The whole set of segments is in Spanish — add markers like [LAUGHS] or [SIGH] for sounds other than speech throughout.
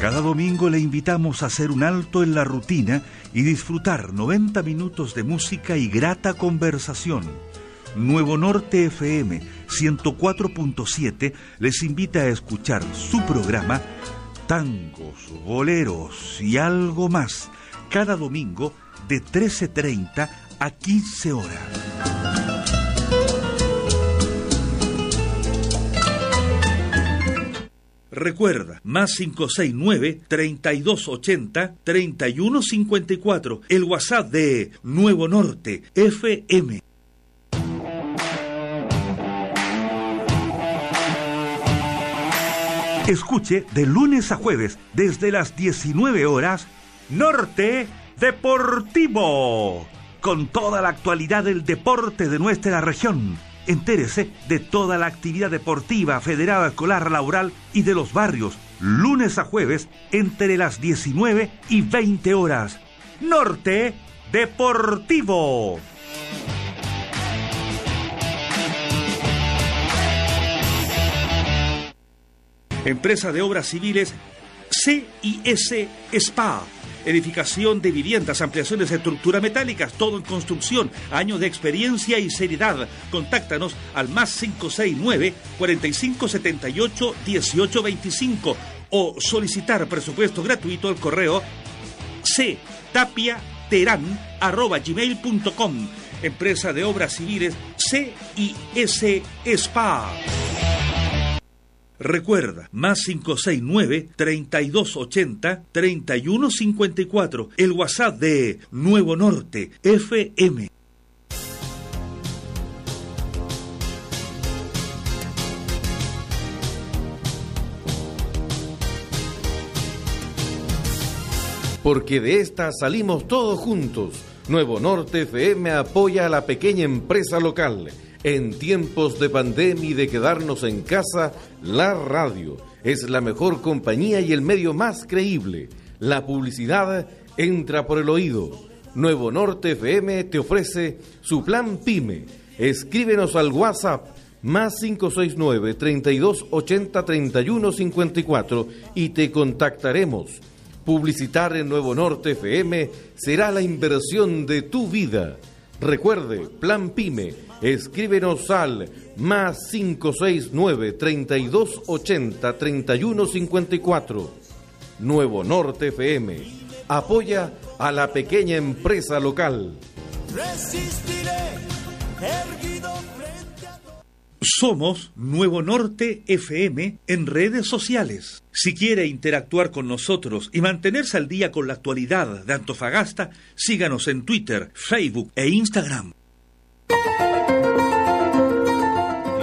Cada domingo le invitamos a hacer un alto en la rutina y disfrutar 90 minutos de música y grata conversación. Nuevo Norte FM 104.7 les invita a escuchar su programa Tangos, Boleros y algo más cada domingo de 13.30 a 15 horas. Recuerda, más 569-3280-3154, el WhatsApp de Nuevo Norte, FM. Escuche de lunes a jueves, desde las 19 horas, Norte Deportivo, con toda la actualidad del deporte de nuestra región Entérese de toda la actividad deportiva, federada, escolar, laboral y de los barrios, lunes a jueves, entre las 19 y 20 horas. Norte Deportivo. Empresa de Obras Civiles CIS Spa edificación de viviendas, ampliaciones de estructura metálicas, todo en construcción, años de experiencia y seriedad. Contáctanos al más 569 4578 1825 o solicitar presupuesto gratuito al correo gmail.com Empresa de Obras Civiles CIS SPA. Recuerda, más 569-3280-3154, el WhatsApp de Nuevo Norte, FM. Porque de esta salimos todos juntos. Nuevo Norte FM apoya a la pequeña empresa local en tiempos de pandemia y de quedarnos en casa, la radio es la mejor compañía y el medio más creíble. La publicidad entra por el oído. Nuevo Norte FM te ofrece su plan PYME. Escríbenos al WhatsApp más 569 3280 3154 y te contactaremos. Publicitar en Nuevo Norte FM será la inversión de tu vida. Recuerde, Plan PYME Escríbenos al más 569 3280 3154. Nuevo Norte FM. Apoya a la pequeña empresa local. Somos Nuevo Norte FM en redes sociales. Si quiere interactuar con nosotros y mantenerse al día con la actualidad de Antofagasta, síganos en Twitter, Facebook e Instagram.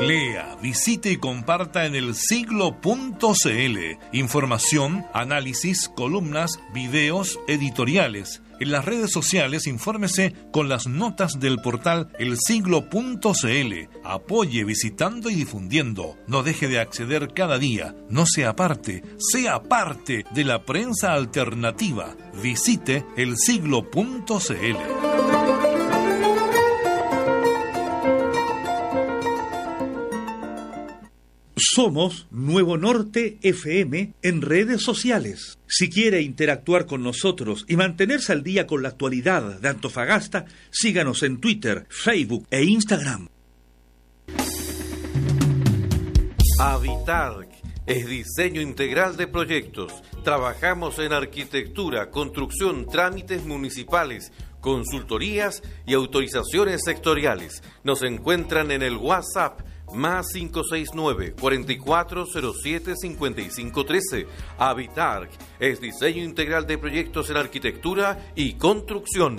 Lea, visite y comparta en el siglo.cl. Información, análisis, columnas, videos, editoriales. En las redes sociales infórmese con las notas del portal elsiglo.cl. Apoye visitando y difundiendo. No deje de acceder cada día. No sea parte, sea parte de la prensa alternativa. Visite elsiglo.cl. Somos Nuevo Norte FM en redes sociales. Si quiere interactuar con nosotros y mantenerse al día con la actualidad de Antofagasta, síganos en Twitter, Facebook e Instagram. Habitar es diseño integral de proyectos. Trabajamos en arquitectura, construcción, trámites municipales, consultorías y autorizaciones sectoriales. Nos encuentran en el WhatsApp más 569 4407 5513. Habitar es diseño integral de proyectos en arquitectura y construcción.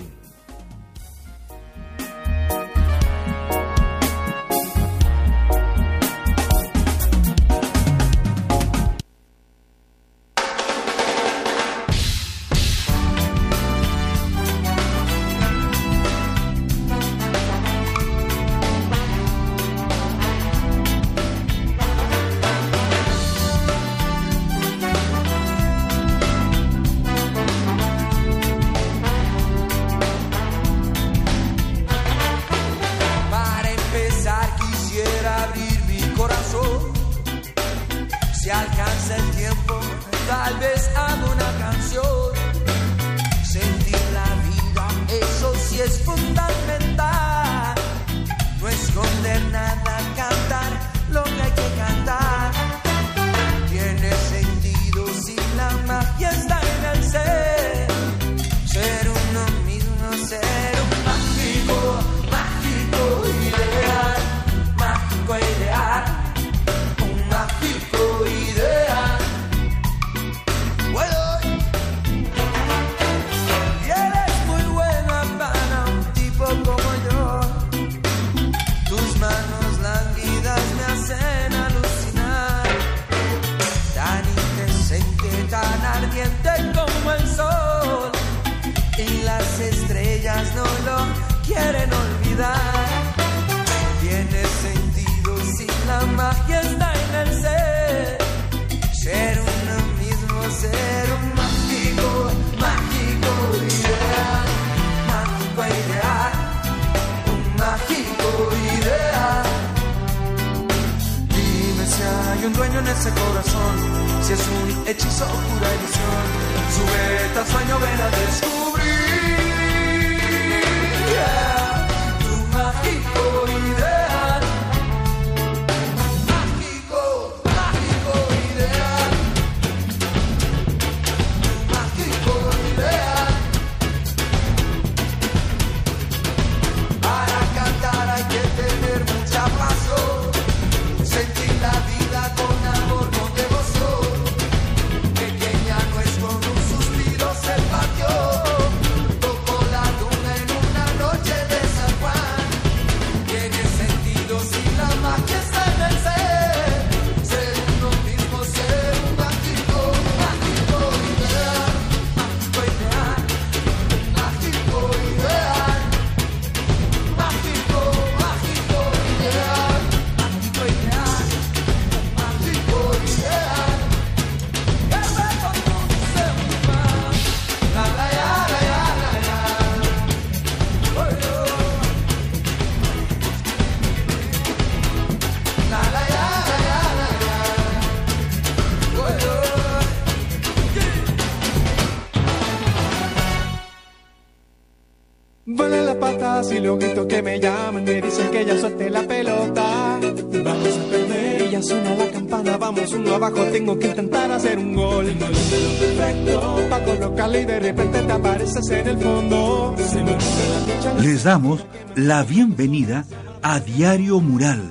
Me llaman me dicen que ya suelte la pelota. Vamos a perder y ya suena la campana, vamos uno abajo, tengo que intentar hacer un gol. Tengo el perfecto para colocarle y de repente te apareces en el fondo. Se me la. Les damos la bienvenida a Diario Mural,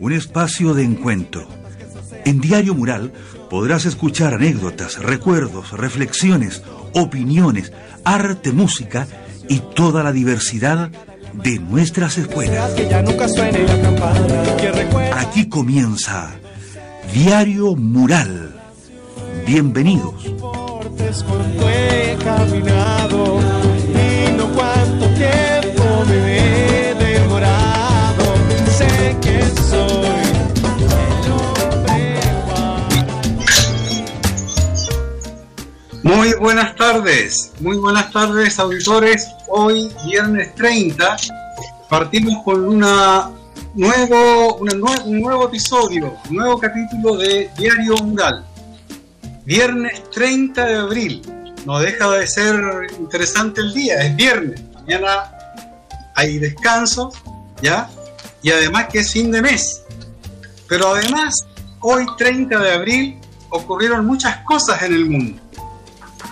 un espacio de encuentro. En Diario Mural podrás escuchar anécdotas, recuerdos, reflexiones, opiniones, arte, música y toda la diversidad de nuestras escuelas. Aquí comienza Diario Mural. Bienvenidos. Muy buenas tardes, muy buenas tardes auditores. Hoy, viernes 30, partimos con una nuevo, una nue- un nuevo episodio, un nuevo capítulo de Diario Mural. Viernes 30 de abril. No deja de ser interesante el día, es viernes. Mañana hay descanso, ¿ya? Y además que es fin de mes. Pero además, hoy 30 de abril ocurrieron muchas cosas en el mundo.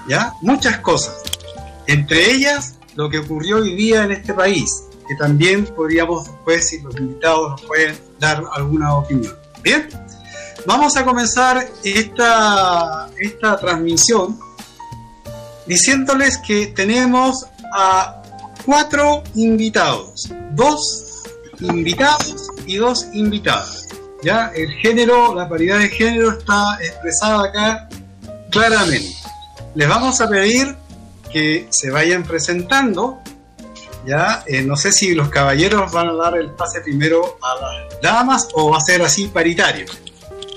¿ya? Muchas cosas. Entre ellas, lo que ocurrió hoy día en este país, que también podríamos después, si los invitados nos pueden dar alguna opinión. Bien, vamos a comenzar esta, esta transmisión diciéndoles que tenemos a cuatro invitados, dos invitados y dos invitadas. Ya el género, la paridad de género está expresada acá claramente les vamos a pedir que se vayan presentando. Ya, Eh, no sé si los caballeros van a dar el pase primero a las damas o va a ser así paritario.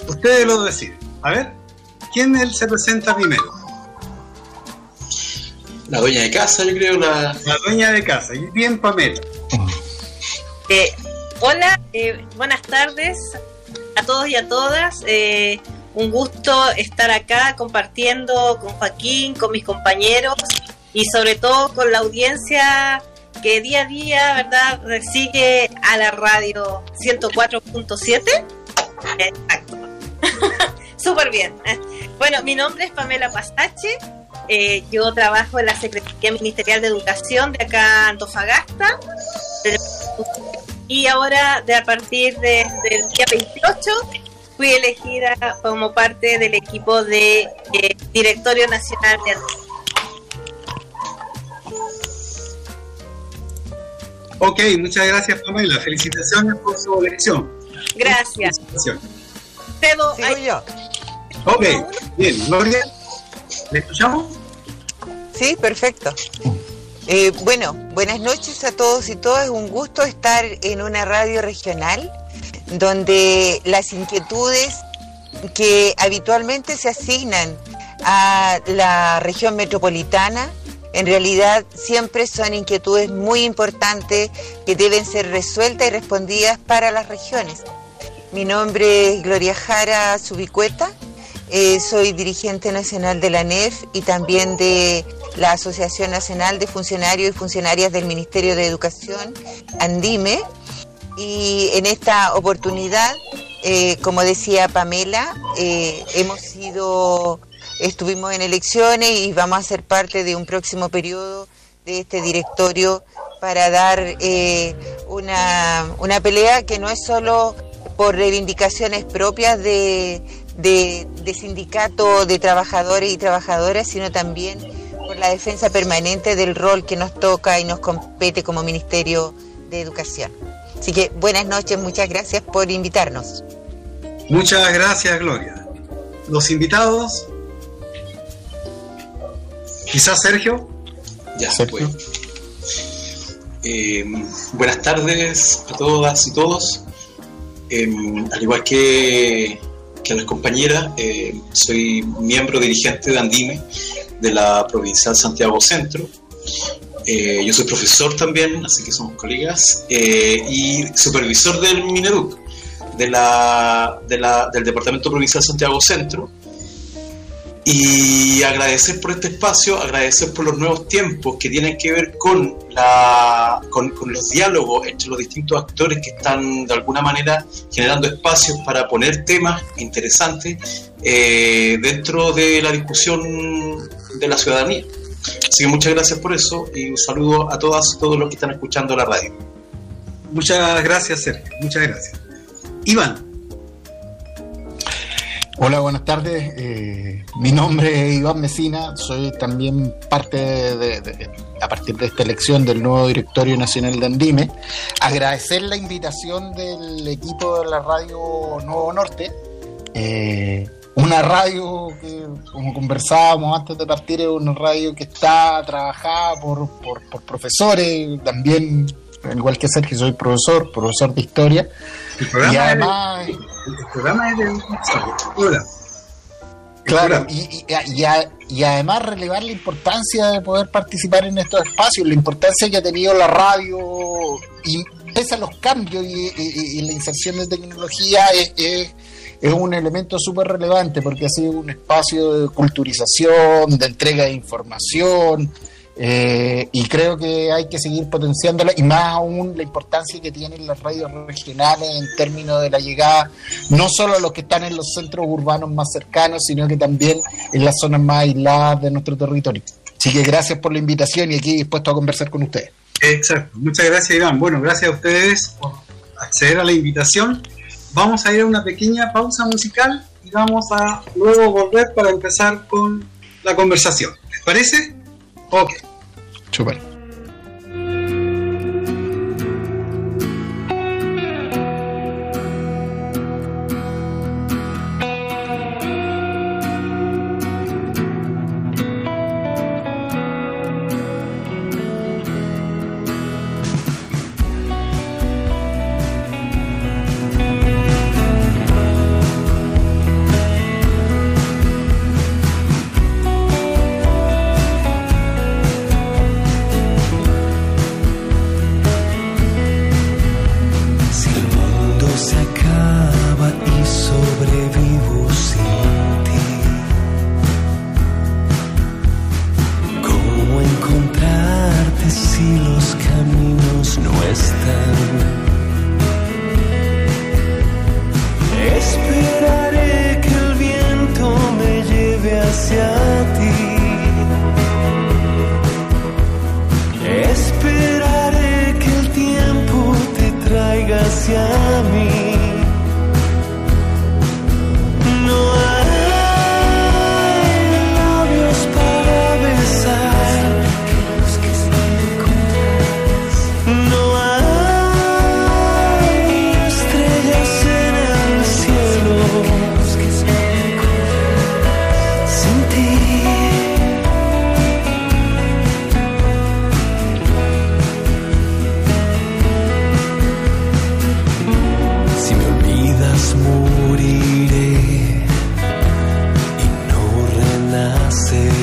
Ustedes lo deciden. A ver, ¿quién él se presenta primero? La dueña de casa, yo creo, la... La dueña de casa. Y bien, Pamela. Eh, hola, eh, buenas tardes a todos y a todas. Eh, un gusto estar acá compartiendo con Joaquín, con mis compañeros y sobre todo con la audiencia que día a día, ¿verdad?, sigue a la radio 104.7. Exacto. [LAUGHS] Súper bien. Bueno, mi nombre es Pamela Pasache. Eh, yo trabajo en la Secretaría Ministerial de Educación de acá Antofagasta. Y ahora, de a partir del día 28, fui elegida como parte del equipo de eh, Directorio Nacional de Ok, muchas gracias Pamela. Felicitaciones por su elección. Gracias. Cedo, yo. Ok, bien. Gloria, ¿le escuchamos? Sí, perfecto. Eh, bueno, buenas noches a todos y todas. Un gusto estar en una radio regional donde las inquietudes que habitualmente se asignan a la región metropolitana en realidad siempre son inquietudes muy importantes que deben ser resueltas y respondidas para las regiones. Mi nombre es Gloria Jara Subicueta, eh, soy dirigente nacional de la NEF y también de la Asociación Nacional de Funcionarios y Funcionarias del Ministerio de Educación, ANDIME, y en esta oportunidad, eh, como decía Pamela, eh, hemos sido estuvimos en elecciones y vamos a ser parte de un próximo periodo de este directorio para dar eh, una, una, pelea que no es solo por reivindicaciones propias de, de, sindicatos de trabajadores y trabajadoras, sino también por la defensa permanente del rol que nos toca y nos compete como Ministerio de Educación. Así que buenas noches, muchas gracias por invitarnos. Muchas gracias, Gloria. Los invitados Quizás Sergio. Ya, Sergio. Eh, buenas tardes a todas y todos. Eh, al igual que, que las compañeras, eh, soy miembro dirigente de Andime de la Provincial Santiago Centro. Yo soy profesor también, así que somos colegas, y supervisor del Mineduc, del Departamento Provincial Santiago Centro, y agradecer por este espacio, agradecer por los nuevos tiempos que tienen que ver con, los diálogos entre los distintos actores que están de alguna manera generando espacios para poner temas interesantes eh, dentro de la discusión de la ciudadanía. Así que muchas gracias por eso y un saludo a todas todos los que están escuchando la radio. Muchas gracias, Sergio. Muchas gracias. Iván, Hola, buenas tardes. Eh, mi nombre es Iván Mesina. Soy también parte de, a partir de esta elección del nuevo directorio nacional de Andime. Agradecer la invitación del equipo de la radio Nuevo Norte. Eh, una radio que, como conversábamos antes de partir, es una radio que está trabajada por, por, por profesores, también, igual que Sergio, soy profesor, profesor de historia. y además el programa es de Claro, y, y, además relevar la importancia de poder participar en estos espacios, la importancia que ha tenido la radio, y pese a los cambios y, la inserción de tecnología, es, es un elemento súper relevante porque ha sido un espacio de culturización, de entrega de información, eh, y creo que hay que seguir potenciándola y más aún la importancia que tienen las radios regionales en términos de la llegada no solo a los que están en los centros urbanos más cercanos, sino que también en las zonas más aisladas de nuestro territorio. Así que gracias por la invitación y aquí dispuesto a conversar con ustedes. Exacto, muchas gracias Iván. Bueno, gracias a ustedes por acceder a la invitación. Vamos a ir a una pequeña pausa musical y vamos a luego volver para empezar con la conversación. ¿Les parece? Ok. Súper. say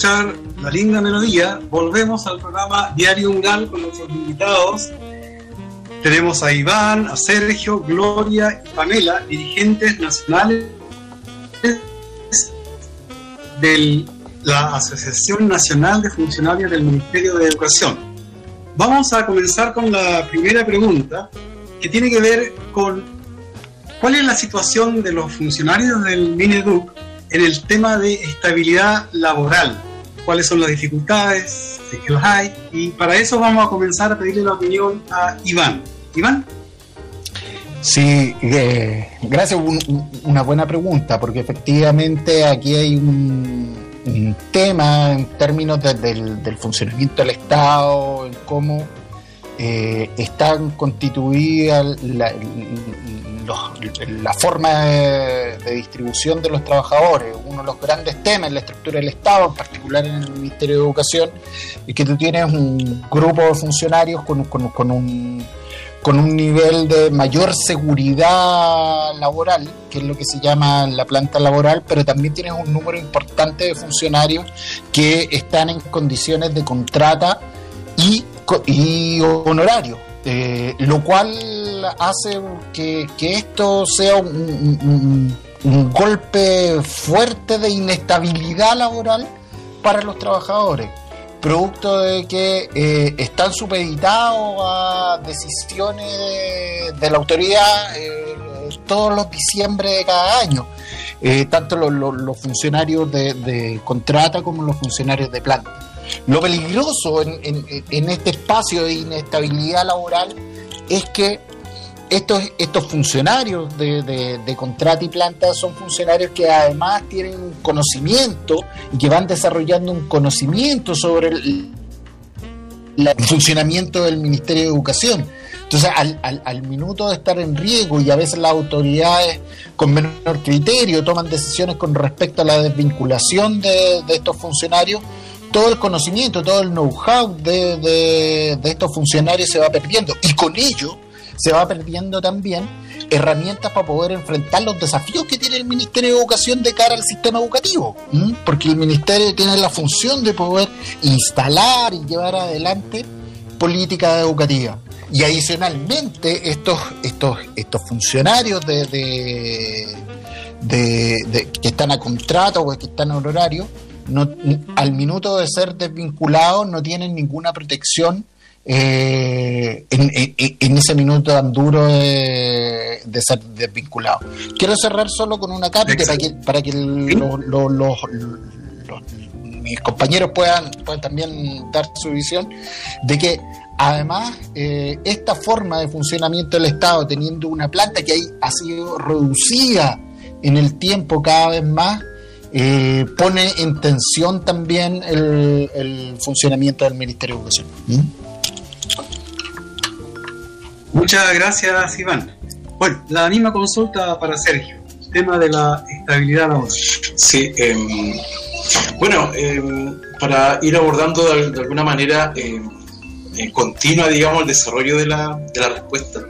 escuchar la linda melodía, volvemos al programa Diario Mural con nuestros invitados. Tenemos a Iván, a Sergio, Gloria y Pamela, dirigentes nacionales de la Asociación Nacional de Funcionarios del Ministerio de Educación. Vamos a comenzar con la primera pregunta, que tiene que ver con cuál es la situación de los funcionarios del Mineduc en el tema de estabilidad laboral. ¿Cuáles son las dificultades? Si que las hay. Y para eso vamos a comenzar a pedirle la opinión a Iván. Iván. Sí, eh, gracias. Un- un- una buena pregunta, porque efectivamente aquí hay un, tema en términos de- del, del funcionamiento del Estado, en cómo eh, están constituidas la, los- la forma de, distribución de los trabajadores. Uno de los grandes temas en la estructura del Estado, en particular en el Ministerio de Educación, es que tú tienes un grupo de funcionarios con, con- con un con un nivel de mayor seguridad laboral, que es lo que se llama la planta laboral, pero también tienes un número importante de funcionarios que están en condiciones de contrata y, y honorario, eh, lo cual hace que, que esto sea un, golpe fuerte de inestabilidad laboral para los trabajadores producto de que eh, están supeditados a decisiones de, la autoridad eh, todos los diciembre de cada año, tanto los, los- los funcionarios de, de contrata como los funcionarios de planta. Lo peligroso en, en- este espacio de inestabilidad laboral es que estos, estos funcionarios de, de- contrata y planta son funcionarios que además tienen un conocimiento y que van desarrollando un conocimiento sobre el, funcionamiento del Ministerio de Educación. Entonces, al, al- al minuto de estar en riesgo y a veces las autoridades con menor criterio toman decisiones con respecto a la desvinculación de, de estos funcionarios, todo el conocimiento, todo el know-how de, de- estos funcionarios se va perdiendo. Y con ello se va perdiendo también herramientas para poder enfrentar los desafíos que tiene el Ministerio de Educación de cara al sistema educativo, porque el Ministerio tiene la función de poder instalar y llevar adelante políticas educativas. Y adicionalmente, estos, estos, estos funcionarios de, de- de- de- que están a contrato o que están a horario, no, al minuto de ser desvinculados no tienen ninguna protección eh, en, en- en ese minuto tan duro de, de ser desvinculado. Quiero cerrar solo con una cápita para que, para que lo- lo- los- los- mis compañeros puedan, puedan también dar su visión de que además eh, esta forma de funcionamiento del Estado, teniendo una planta que ahí ha sido reducida en el tiempo cada vez más, eh, pone en tensión también el, el funcionamiento del Ministerio de Educación. ¿Mm? Muchas gracias, Iván. Bueno, la misma consulta para Sergio. tema de la estabilidad laboral. Sí, em, bueno, em, para ir abordando de, de alguna manera em, eh, continua, digamos, el desarrollo de la, de la respuesta,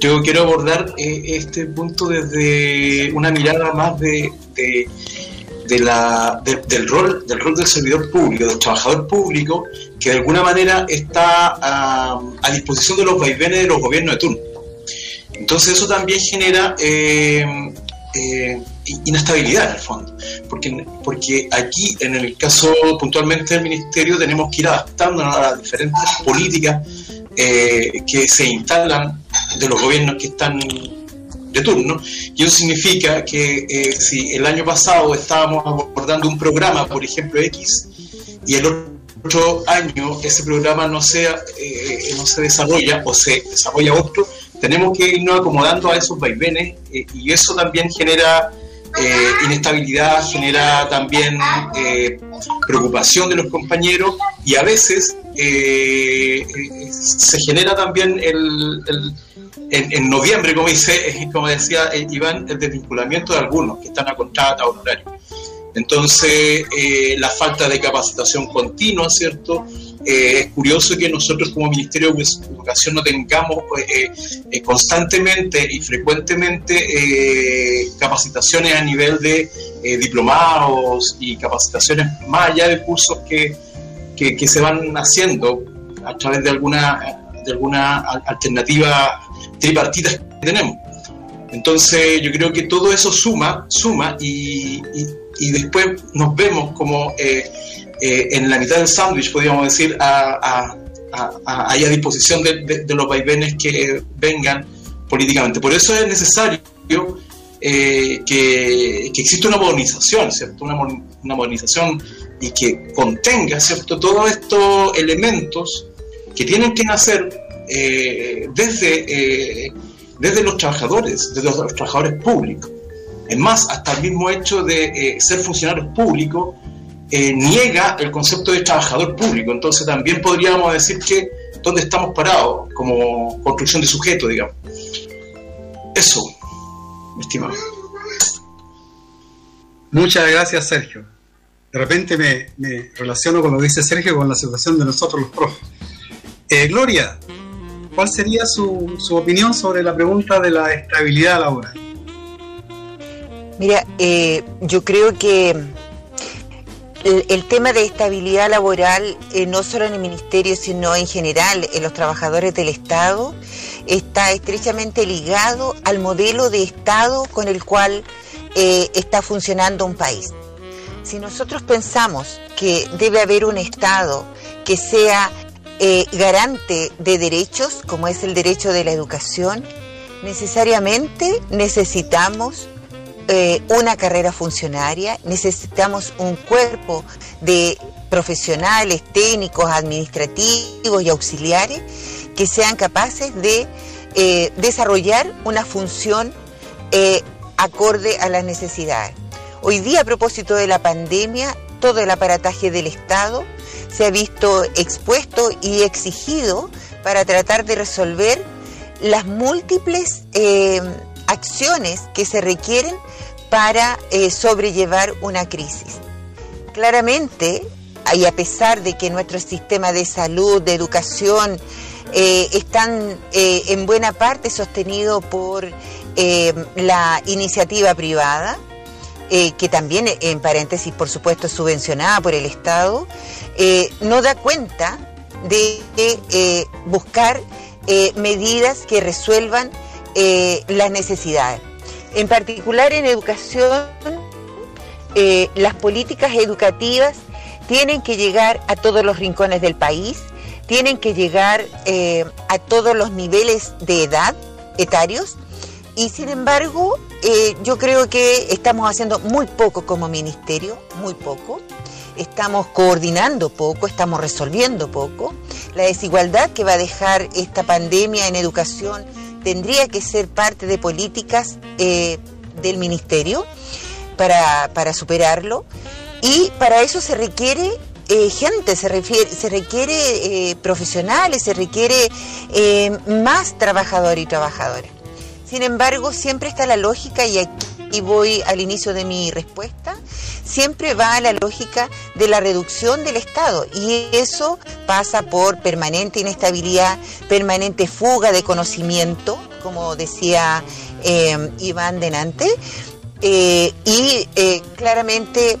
yo quiero abordar eh, este punto desde una mirada más de, del, rol, del rol del servidor público, del trabajador público, que de alguna manera está a, a disposición de los vaivenes de los gobiernos de turno. Entonces eso también genera eh, eh, inestabilidad en el fondo, porque, porque aquí en el caso puntualmente del Ministerio tenemos que ir adaptándonos a las diferentes políticas eh, que se instalan de los gobiernos que están de turno, y eso significa que eh, si el año pasado estábamos abordando un programa, por ejemplo X, y el otro año ese programa no, sea, eh, no se desarrolla o se desarrolla otro, tenemos que irnos acomodando a esos vaivenes eh, y eso también genera eh, inestabilidad, genera también eh, preocupación de los compañeros y a veces eh, se genera también el, en, en noviembre, como, dice, [LAUGHS] como decía Iván, el desvinculamiento de algunos que están a contrata honorario. Entonces, la falta de capacitación continua, ¿cierto? Eh, es curioso que nosotros como Ministerio de Educación no tengamos eh, eh, constantemente y frecuentemente capacitaciones a nivel de diplomados y capacitaciones más allá de cursos que, que, se van haciendo a través de alguna, de alguna al- alternativa tripartita que tenemos. Entonces yo creo que todo eso suma, suma y, después nos vemos como eh, en la mitad del sándwich, podríamos decir, a, a- a- a- disposición de, de- de los vaivenes que vengan políticamente. Por eso es necesario eh, que, que exista una modernización, ¿cierto? Una, una modernización y que contenga, ¿cierto? Todos estos elementos que tienen que nacer eh, desde, eh, desde los trabajadores, desde los, los trabajadores públicos. Es más, hasta el mismo hecho de eh, ser funcionarios públicos eh, niega el concepto de trabajador público. Entonces también podríamos decir que dónde estamos parados como construcción de sujeto, digamos. Eso, mi estimado. Muchas gracias, Sergio. De repente me, me relaciono con lo que dice Sergio con la situación de nosotros los profes. Eh, Gloria, ¿cuál sería su, su opinión sobre la pregunta de la estabilidad laboral? Mira, eh, yo creo que el, tema de estabilidad laboral, eh, no solo en el ministerio, sino en general en los trabajadores del Estado, está estrechamente ligado al modelo de Estado con el cual eh, está funcionando un país. Si nosotros pensamos que debe haber un Estado que sea eh, garante de derechos, como es el derecho de la educación, necesariamente necesitamos eh, una carrera funcionaria, necesitamos un cuerpo de profesionales, técnicos, administrativos y auxiliares que sean capaces de eh, desarrollar una función eh, acorde a las necesidades. Hoy día, a propósito de la pandemia, todo el aparataje del Estado se ha visto expuesto y exigido para tratar de resolver las múltiples acciones que se requieren para eh, sobrellevar una crisis. Claramente, y a pesar de que nuestro sistema de salud, de educación, eh, están eh, en buena parte sostenidos por la iniciativa privada, que también, en paréntesis, por supuesto, es subvencionada por el Estado, no da cuenta de buscar medidas que resuelvan las necesidades. En particular en educación, eh, las políticas educativas tienen que llegar a todos los rincones del país, tienen que llegar eh, a todos los niveles de edad etarios y sin embargo eh, yo creo que estamos haciendo muy poco como ministerio, muy poco. Estamos coordinando poco, estamos resolviendo poco. La desigualdad que va a dejar esta pandemia en educación tendría que ser parte de políticas eh, del ministerio para, para superarlo. Y para eso se requiere eh, gente, se, refiere, se requiere eh, profesionales, se requiere más trabajadores y trabajadoras. Sin embargo, siempre está la lógica, y aquí voy al inicio de mi respuesta, siempre va a la lógica de la reducción del Estado. Y eso pasa por permanente inestabilidad, permanente fuga de conocimiento, como decía eh, Iván Denante, eh, y eh, claramente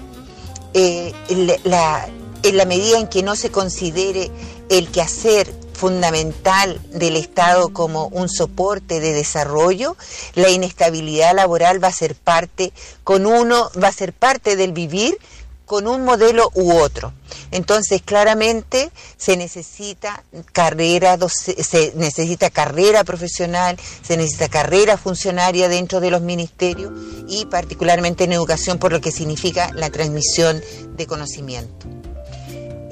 eh, en la medida en que no se considere el quehacer fundamental del Estado como un soporte de desarrollo, la inestabilidad laboral va a ser parte, con uno, va a ser parte del vivir con un modelo u otro. Entonces, claramente se necesita carrera, se necesita carrera profesional, se necesita carrera funcionaria dentro de los ministerios y particularmente en educación por lo que significa la transmisión de conocimiento.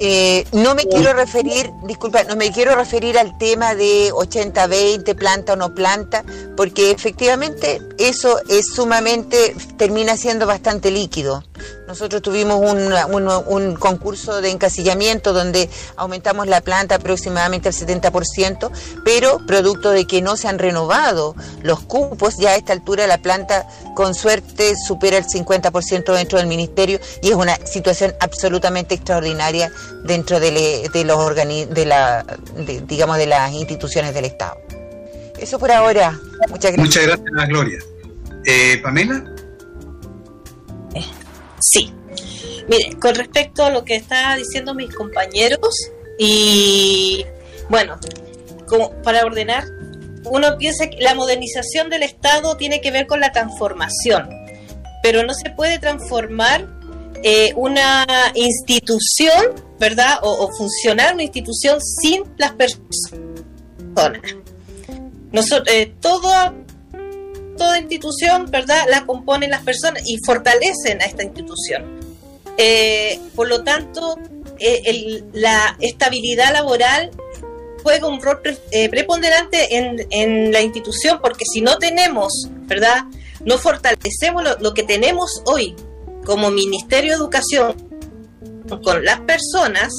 Eh, no me quiero referir, disculpa, no me quiero referir al tema de 80-20, planta o no planta, porque efectivamente eso es sumamente, termina siendo bastante líquido. Nosotros tuvimos un, un, concurso de encasillamiento donde aumentamos la planta aproximadamente al 70%, pero producto de que no se han renovado los cupos, ya a esta altura la planta con suerte supera el 50% dentro del ministerio y es una situación absolutamente extraordinaria dentro de, de los organi de la, digamos, de las instituciones del Estado. Eso por ahora. Muchas gracias. Muchas gracias, Gloria. Eh, Pamela. Sí. Mire, con respecto a lo que está diciendo mis compañeros, y bueno, como para ordenar, uno piensa que la modernización del Estado tiene que ver con la transformación, pero no se puede transformar eh, una institución, ¿verdad? O, funcionar una institución sin las personas. Nosotros, eh, toda institución, ¿verdad? La componen las personas y fortalecen a esta institución. Eh, por lo tanto, eh, el, la estabilidad laboral juega un rol pre, eh, preponderante en, en, la institución, porque si no tenemos, ¿verdad? No fortalecemos lo, lo, que tenemos hoy como Ministerio de Educación con las personas,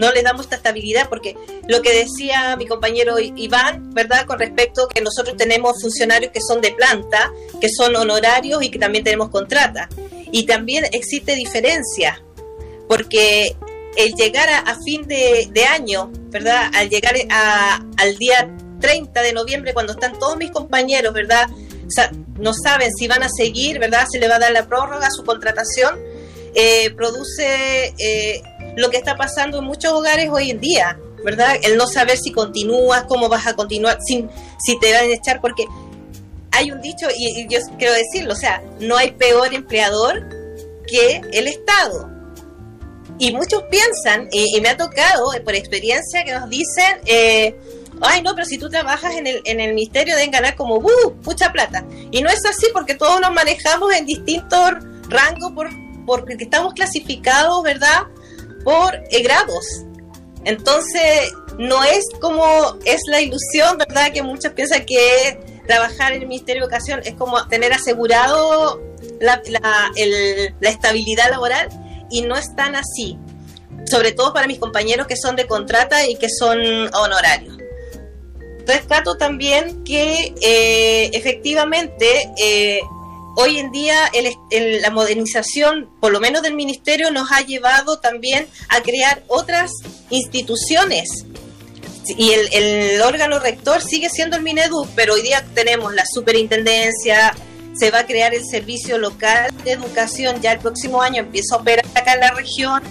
no les damos esta estabilidad, porque lo que decía mi compañero Iván, ¿verdad? Con respecto que nosotros tenemos funcionarios que son de planta, que son honorarios y que también tenemos contrata. Y también existe diferencia, porque el llegar a, fin de, año, ¿verdad? Al llegar a, al día 30 de noviembre, cuando están todos mis compañeros, ¿verdad? O sea, no saben si van a seguir, ¿verdad? Se le va a dar la prórroga su contratación, eh, produce eh, lo que está pasando en muchos hogares hoy en día, ¿verdad? El no saber si continúas, cómo vas a continuar, si, si te van a echar, porque hay un dicho, y, yo quiero decirlo, o sea, no hay peor empleador que el Estado. Y muchos piensan, y, y me ha tocado eh, por experiencia que nos dicen, eh, ay no, pero si tú trabajas en el, en el ministerio deben ganar como uh, mucha plata. Y no es así porque todos nos manejamos en distintos rangos por, porque estamos clasificados, ¿verdad? Por eh, grados. Entonces, no es como es la ilusión, ¿verdad? Que muchos piensan que trabajar en el Ministerio de Educación es como tener asegurado la, la, estabilidad laboral y no es tan así. Sobre todo para mis compañeros que son de contrata y que son honorarios. Rescato también que eh, efectivamente eh, hoy en día la modernización, por lo menos del ministerio, nos ha llevado también a crear otras instituciones. Y el, el órgano rector sigue siendo el Mineduc, pero hoy día tenemos la superintendencia, se va a crear el servicio local de educación, ya el próximo año empieza a operar acá en la región.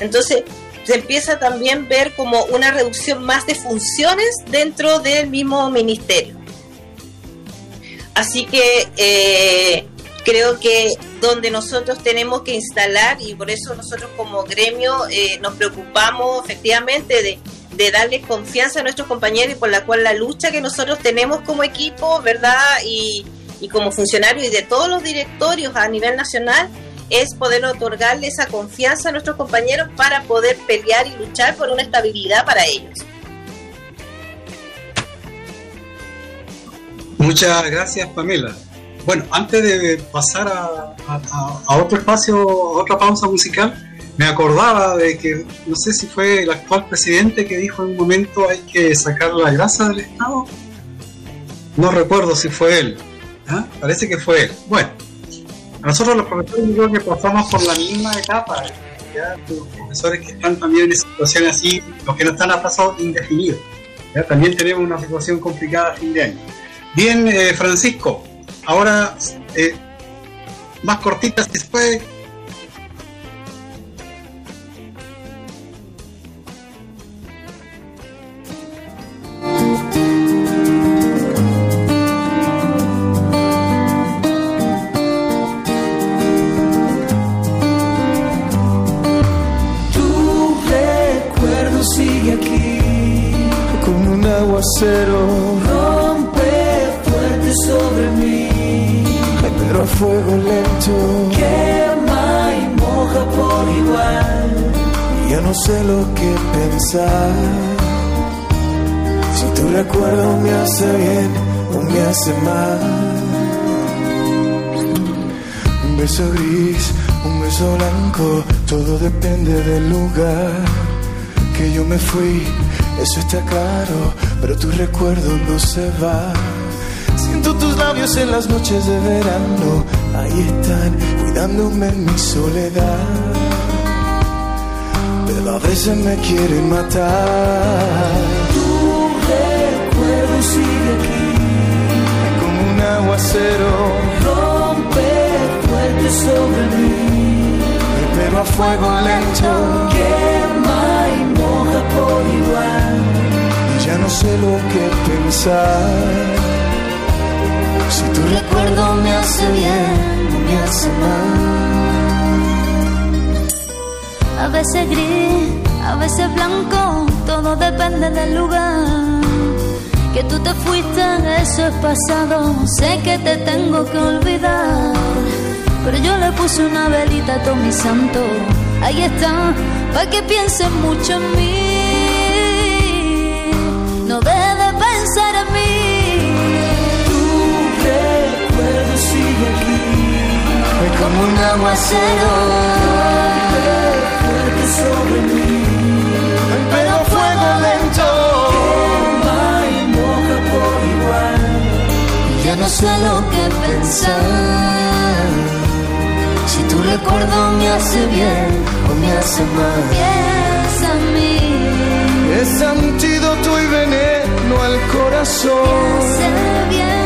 Entonces, se empieza también a ver como una reducción más de funciones dentro del mismo ministerio. Así que eh, creo que donde nosotros tenemos que instalar, y por eso nosotros como gremio eh, nos preocupamos efectivamente de, de darle confianza a nuestros compañeros y por la cual la lucha que nosotros tenemos como equipo, ¿verdad? Y, y como funcionarios y de todos los directorios a nivel nacional, es poder otorgarle esa confianza a nuestros compañeros para poder pelear y luchar por una estabilidad para ellos. Muchas gracias, Pamela. Bueno, antes de pasar a, a, a, otro espacio, a otra pausa musical, me acordaba de que, no sé si fue el actual presidente que dijo en un momento hay que sacar la grasa del Estado. No recuerdo si fue él. ¿Ah? Parece que fue él. Bueno, nosotros los profesores yo creo que pasamos por la misma etapa. ¿ya? Los profesores que están también en situaciones así, los que no están a plazo indefinido. ¿ya? También tenemos una situación complicada a fin de año. Bien, eh, Francisco, ahora eh, más cortitas si se. Hace mal. Un beso gris, un beso blanco, todo depende del lugar que yo me fui. Eso está claro, pero tu recuerdo no se va. Siento tus labios en las noches de verano, ahí están, cuidándome en mi soledad. Pero a veces me quieren matar. Tu recuerdo sigue aguacero. Rompe fuerte sobre mí, pero a fuego lento. Quema y moja por igual. Y ya no sé lo que pensar. Si tu recuerdo me hace bien o me hace mal. A veces gris, a veces blanco, todo depende del lugar. Que tú te fuiste, eso es pasado. Sé que te tengo que olvidar. Pero yo le puse una velita a todo mi santo. Ahí está, para que pienses mucho en mí. No dejes de pensar en mí. Tu recuerdo sigue aquí como un aguacero. Fuerte sobre mí, sé lo que pensar. Si tu recuerdo me hace bien o me hace mal. Piensa en mí. Es antídoto y veneno al corazón. Bien.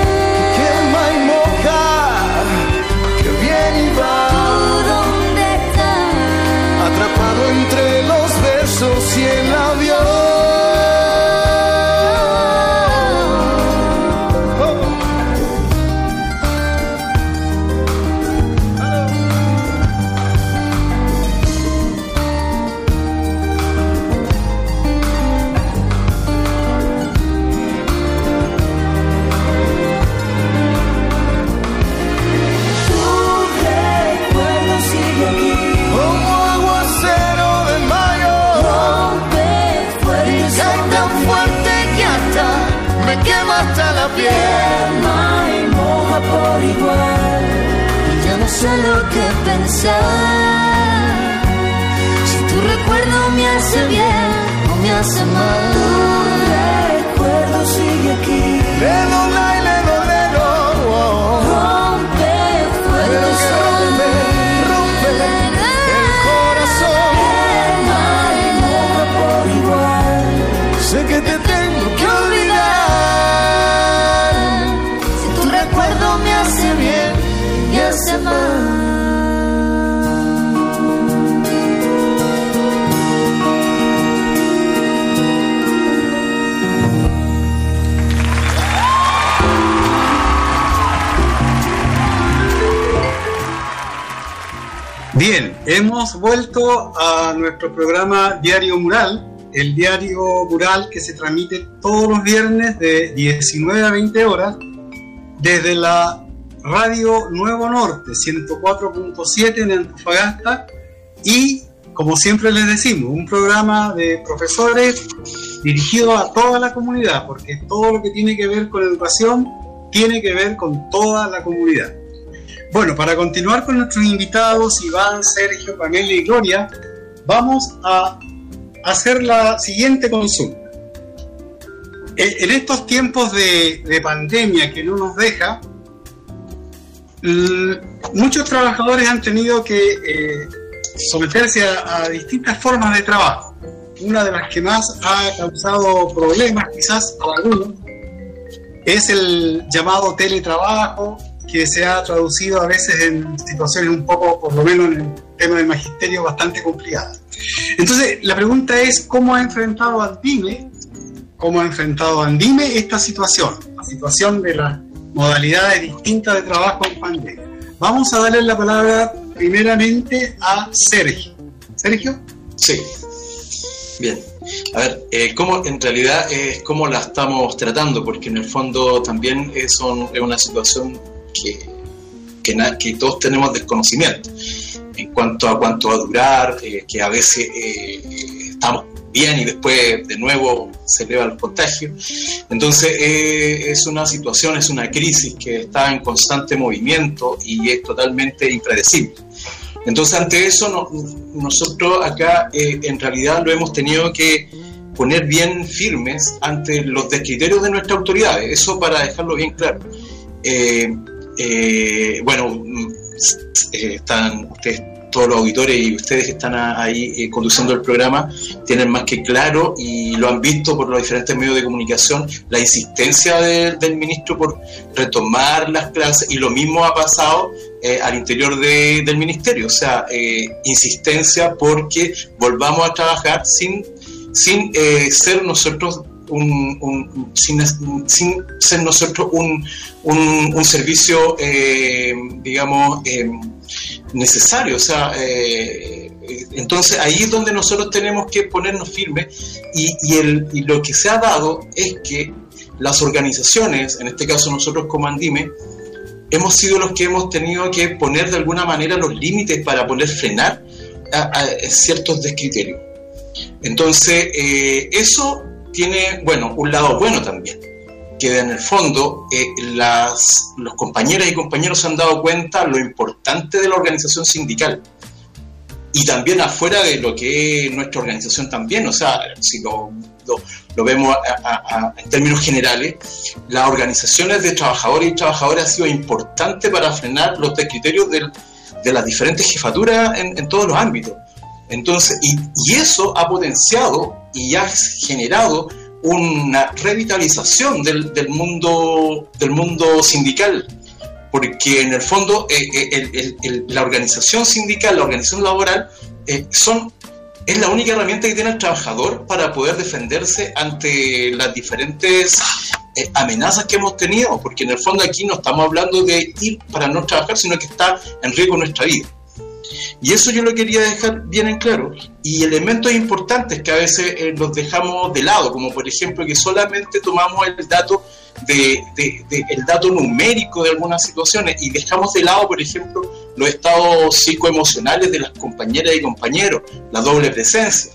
Lo que pensar. Si tu recuerdo me hace bien o me hace mal. Hemos vuelto a nuestro programa Diario Mural, el diario mural que se transmite todos los viernes de 19 a 20 horas desde la radio Nuevo Norte 104.7 en Antofagasta y como siempre les decimos, un programa de profesores dirigido a toda la comunidad, porque todo lo que tiene que ver con educación tiene que ver con toda la comunidad. Bueno, para continuar con nuestros invitados, Iván, Sergio, Pamela y Gloria, vamos a hacer la siguiente consulta. En estos tiempos de, de pandemia que no nos deja, l- muchos trabajadores han tenido que eh, someterse a, a distintas formas de trabajo. Una de las que más ha causado problemas, quizás para algunos, es el llamado teletrabajo, que se ha traducido a veces en situaciones un poco, por lo menos en el tema del magisterio, bastante complicadas. Entonces, la pregunta es, ¿cómo ha enfrentado Andime, cómo ha enfrentado Andime esta situación, la situación de las modalidades distintas de trabajo en pandemia? Vamos a darle la palabra primeramente a Sergio. Sergio. Sí. Bien. A ver, eh, ¿cómo, en realidad es cómo la estamos tratando, porque en el fondo también es, un- es una situación que, que, que todos tenemos desconocimiento en cuanto a cuánto va a durar, eh, que a veces eh, estamos bien y después de nuevo se eleva el contagio. Entonces eh, es una situación, es una crisis que está en constante movimiento y es totalmente impredecible. Entonces, ante eso, no- nosotros acá eh, en realidad lo hemos tenido que poner bien firmes ante los descriterios de nuestras autoridades. Eso para dejarlo bien claro. Eh, bueno, mm, eh, están ustedes, todos los auditores y ustedes que están ahí eh, conduciendo el programa, tienen más que claro y lo han visto por los diferentes medios de comunicación, la insistencia de- del ministro por retomar las clases y lo mismo ha pasado eh, al interior de- del ministerio, o sea, insistencia porque volvamos a trabajar sin, sin ser nosotros un, sin, ser nosotros un, un, servicio, eh, digamos, eh, necesario. O sea, eh, entonces ahí es donde nosotros tenemos que ponernos firmes y, y, el, y lo que se ha dado es que las organizaciones, en este caso nosotros como Andime, hemos sido los que hemos tenido que poner de alguna manera los límites para poder frenar a, ciertos descriterios. Entonces, eso tiene, bueno, un lado bueno también, que en el fondo eh, las, los compañeras y compañeros se han dado cuenta lo importante de la organización sindical y también afuera de lo que es nuestra organización también, o sea, si lo, lo, lo vemos a- a- a- en términos generales, las organizaciones de trabajadores y trabajadoras ha sido importante para frenar los descriterios del- de las diferentes jefaturas en, en todos los ámbitos. Entonces, y, y eso ha potenciado y ha generado una revitalización del, del mundo, del mundo sindical, porque en el fondo eh, eh, el- el- el- la organización sindical, la organización laboral, eh, son, es la única herramienta que tiene el trabajador para poder defenderse ante las diferentes eh, amenazas que hemos tenido, porque en el fondo aquí no estamos hablando de ir para no trabajar, sino que está en riesgo nuestra vida. Y eso yo lo quería dejar bien en claro. Y elementos importantes que a veces eh, los dejamos de lado, como por ejemplo que solamente tomamos el dato de, de- de- el dato numérico de algunas situaciones y dejamos de lado, por ejemplo, los estados psicoemocionales de las compañeras y compañeros, la doble presencia.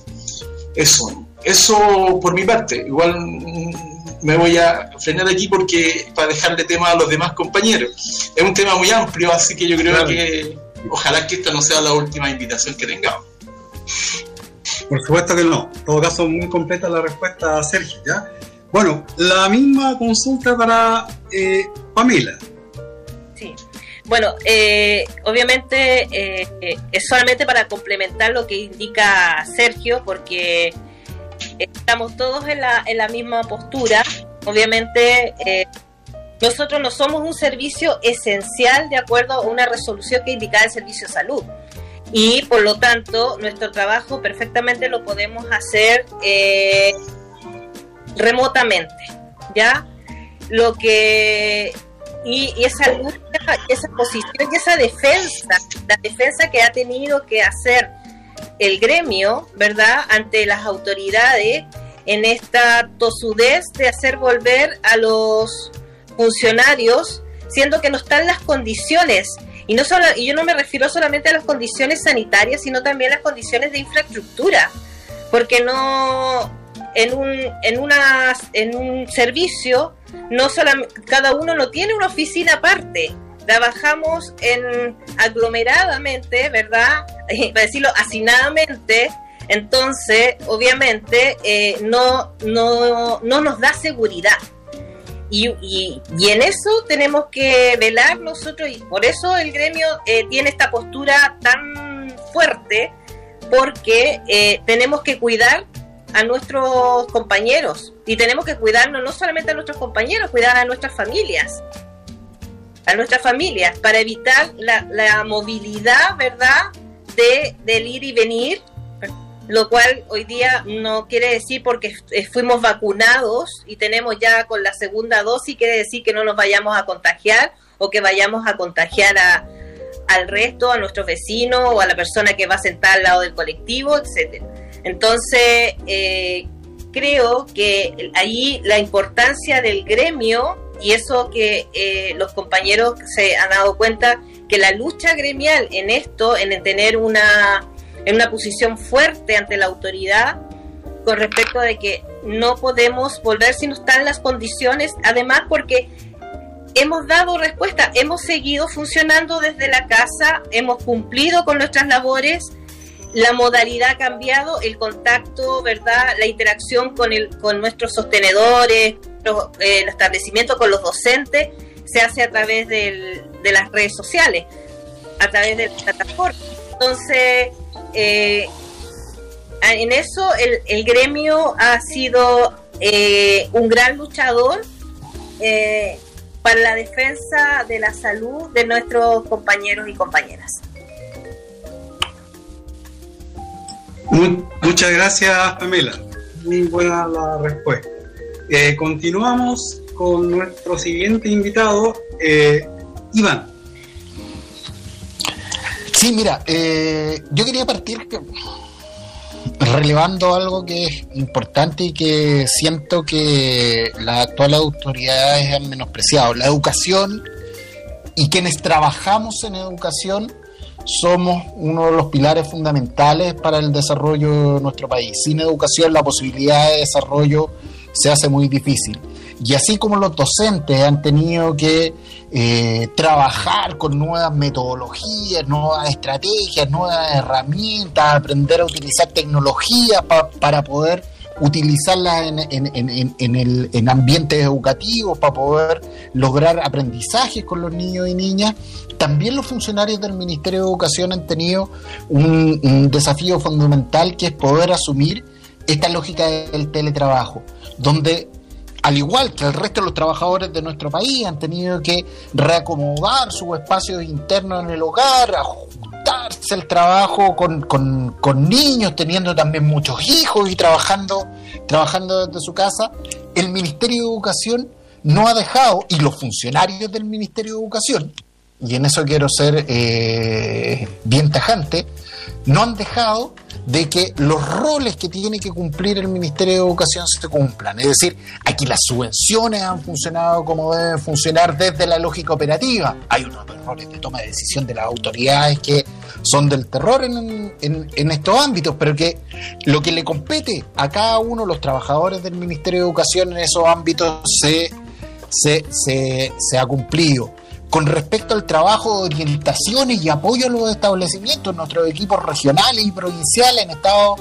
Eso, eso por mi parte. Igual mm, me voy a frenar aquí porque para dejarle tema a los demás compañeros. Es un tema muy amplio, así que yo creo Claro. que ojalá que esta no sea la última invitación que tengamos. Por supuesto que no. En todo caso, muy completa la respuesta a Sergio, ¿ya? Bueno, la misma consulta para eh, Pamela. Sí. Bueno, eh, obviamente eh, eh, es solamente para complementar lo que indica Sergio, porque estamos todos en la, en la misma postura. Obviamente, eh, nosotros no somos un servicio esencial de acuerdo a una resolución que indica el Servicio de Salud. Y por lo tanto, nuestro trabajo perfectamente lo podemos hacer eh, remotamente, ¿ya? Lo que y, y esa lucha, esa posición y esa defensa, la defensa que ha tenido que hacer el gremio, ¿verdad?, ante las autoridades en esta tosudez de hacer volver a los funcionarios, siendo que no están las condiciones. Y, no solo, y yo no me refiero solamente a las condiciones sanitarias, sino también a las condiciones de infraestructura, porque no en un, en una, en un servicio no cada uno no tiene una oficina aparte. Trabajamos en aglomeradamente, ¿verdad? [LAUGHS] Para decirlo hacinadamente, Entonces, obviamente, eh, no, no, no nos da seguridad. Y, y, y, en eso tenemos que velar nosotros, y por eso el gremio eh, tiene esta postura tan fuerte, porque eh, tenemos que cuidar a nuestros compañeros y tenemos que cuidarnos no solamente a nuestros compañeros, cuidar a nuestras familias, a nuestras familias, para evitar la, la movilidad, ¿verdad?, de, del ir y venir lo cual hoy día no quiere decir porque fuimos vacunados y tenemos ya con la segunda dosis, quiere decir que no nos vayamos a contagiar o que vayamos a contagiar a, al resto, a nuestros vecinos o a la persona que va sentada al lado del colectivo, etcétera. Entonces, eh, creo que ahí la importancia del gremio y eso que eh, los compañeros se han dado cuenta que la lucha gremial en esto, en tener una en una posición fuerte ante la autoridad con respecto de que no podemos volver si no están las condiciones, además porque hemos dado respuesta, hemos seguido funcionando desde la casa, hemos cumplido con nuestras labores, la modalidad ha cambiado, el contacto, ¿verdad? La interacción con, el, con nuestros sostenedores, los, eh, el establecimiento con los docentes, se hace a través del, de las redes sociales, a través de la plataforma. Entonces, eh, en eso el, gremio ha sido eh, un gran luchador eh, para la defensa de la salud de nuestros compañeros y compañeras. Muchas gracias, Pamela. Muy buena la respuesta. Continuamos con nuestro siguiente invitado, Iván. Sí, mira, eh, yo quería partir relevando algo que es importante y que siento que las actuales autoridades han menospreciado. La educación y quienes trabajamos en educación somos uno de los pilares fundamentales para el desarrollo de nuestro país. Sin educación la posibilidad de desarrollo se hace muy difícil. Y así como los docentes han tenido que eh, trabajar con nuevas metodologías, nuevas estrategias, nuevas herramientas, aprender a utilizar tecnología para poder utilizarlas en, en, en, el, en ambientes educativos, para poder lograr aprendizajes con los niños y niñas. También los funcionarios del Ministerio de Educación han tenido un, un desafío fundamental que es poder asumir esta lógica del teletrabajo, donde al igual que el resto de los trabajadores de nuestro país, han tenido que reacomodar sus espacios internos en el hogar, ajustarse el trabajo con, con, niños, teniendo también muchos hijos y trabajando, trabajando desde su casa. El Ministerio de Educación no ha dejado, y los funcionarios del Ministerio de Educación, y en eso quiero ser eh, bien tajante, no han dejado de que los roles que tiene que cumplir el Ministerio de Educación se cumplan. Es decir, aquí las subvenciones han funcionado como deben funcionar desde la lógica operativa. Hay unos errores de toma de decisión de las autoridades que son del terror en, estos ámbitos, pero que lo que le compete a cada uno los trabajadores del Ministerio de Educación en esos ámbitos se, se, se ha cumplido con respecto al trabajo de orientaciones y apoyo a los establecimientos, nuestros equipos regionales y provinciales han estado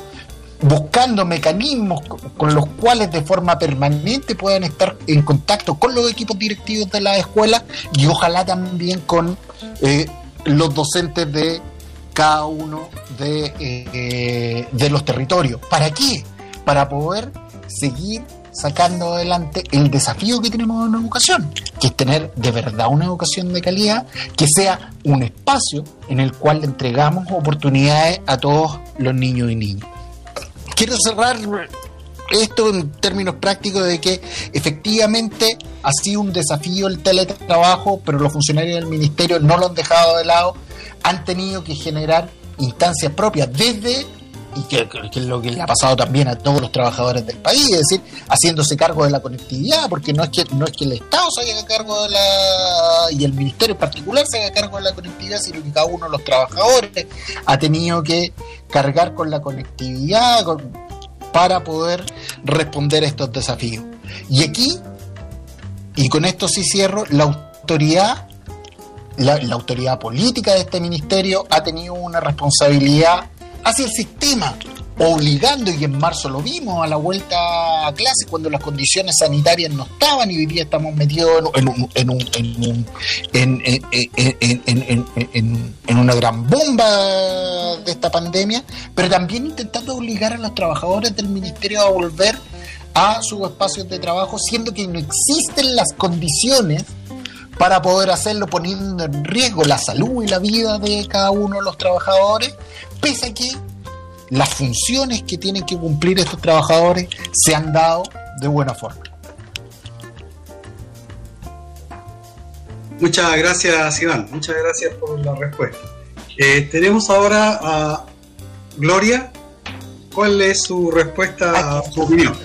buscando mecanismos con los cuales de forma permanente puedan estar en contacto con los equipos directivos de la escuela y ojalá también con eh, los docentes de cada uno de, eh, de los territorios. ¿Para qué? Para poder seguir sacando adelante el desafío que tenemos en educación, que es tener de verdad una educación de calidad, que sea un espacio en el cual le entregamos oportunidades a todos los niños y niñas. Quiero cerrar esto en términos prácticos de que efectivamente ha sido un desafío el teletrabajo, pero los funcionarios del ministerio no lo han dejado de lado, han tenido que generar instancias propias desde y que, que, es lo que le ha pasado también a todos los trabajadores del país, es decir, haciéndose cargo de la conectividad, porque no es que no es que el Estado se haga cargo de la y el ministerio en particular se haga cargo de la conectividad, sino que cada uno de los trabajadores ha tenido que cargar con la conectividad para poder responder a estos desafíos. Y aquí, y con esto sí cierro, la autoridad la, la, autoridad política de este ministerio ha tenido una responsabilidad hacia el sistema obligando, y en marzo lo vimos, a la vuelta a clase, cuando las condiciones sanitarias no estaban y hoy día estamos metidos en una gran bomba de esta pandemia, pero también intentando obligar a los trabajadores del ministerio a volver a sus espacios de trabajo, siendo que no existen las condiciones para poder hacerlo poniendo en riesgo la salud y la vida de cada uno de los trabajadores, pese a que las funciones que tienen que cumplir estos trabajadores se han dado de buena forma. Muchas gracias, Iván. Muchas gracias por la respuesta. Eh, tenemos ahora a Gloria. ¿Cuál es su respuesta a su opinión?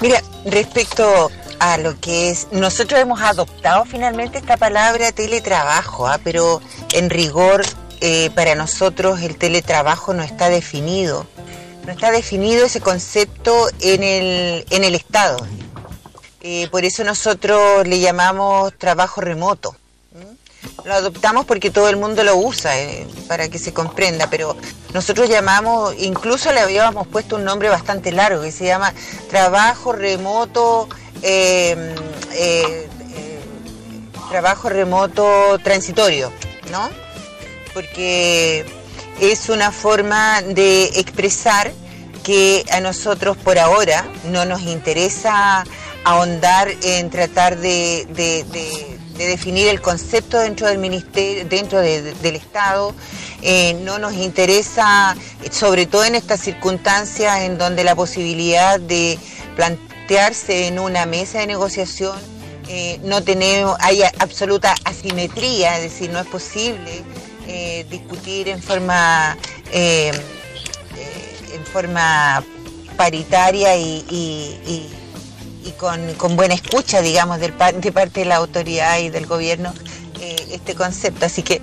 Mira, respecto a lo que es, nosotros hemos adoptado finalmente esta palabra teletrabajo, ¿ah? pero en rigor eh, para nosotros el teletrabajo no está definido. No está definido ese concepto en el, en el Estado. Eh, por eso nosotros le llamamos trabajo remoto. Lo adoptamos porque todo el mundo lo usa, eh, para que se comprenda, pero nosotros llamamos, incluso le habíamos puesto un nombre bastante largo, que se llama trabajo remoto, trabajo remoto transitorio, ¿no? Porque es una forma de expresar que a nosotros por ahora no nos interesa ahondar en tratar de, de- de- de definir el concepto dentro del ministerio, dentro de- de- del Estado. Eh, no nos interesa, sobre todo en estas circunstancias en donde la posibilidad de plantearse en una mesa de negociación eh, no tenemos, hay absoluta asimetría, es decir, no es posible eh, discutir en forma eh, eh, en forma paritaria y, y- y- con, con buena escucha, digamos, de parte de la autoridad y del gobierno eh, este concepto. Así que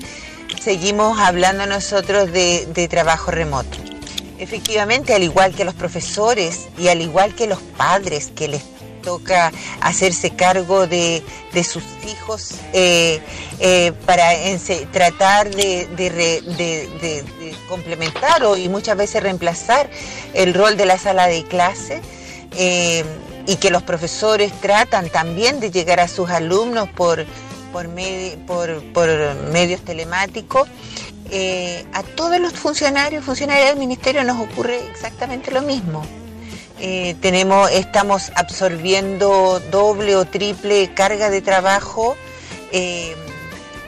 seguimos hablando nosotros de, de trabajo remoto. Efectivamente, al igual que los profesores y al igual que los padres que les toca hacerse cargo de, de sus hijos eh, eh, para tratar de, complementar o, y muchas veces reemplazar el rol de la sala de clase eh, y que los profesores tratan también de llegar a sus alumnos por, por, medi- por, por medios telemáticos. a todos los funcionarios, funcionarios del ministerio nos ocurre exactamente lo mismo. Eh, tenemos, estamos absorbiendo doble o triple carga de trabajo. Eh,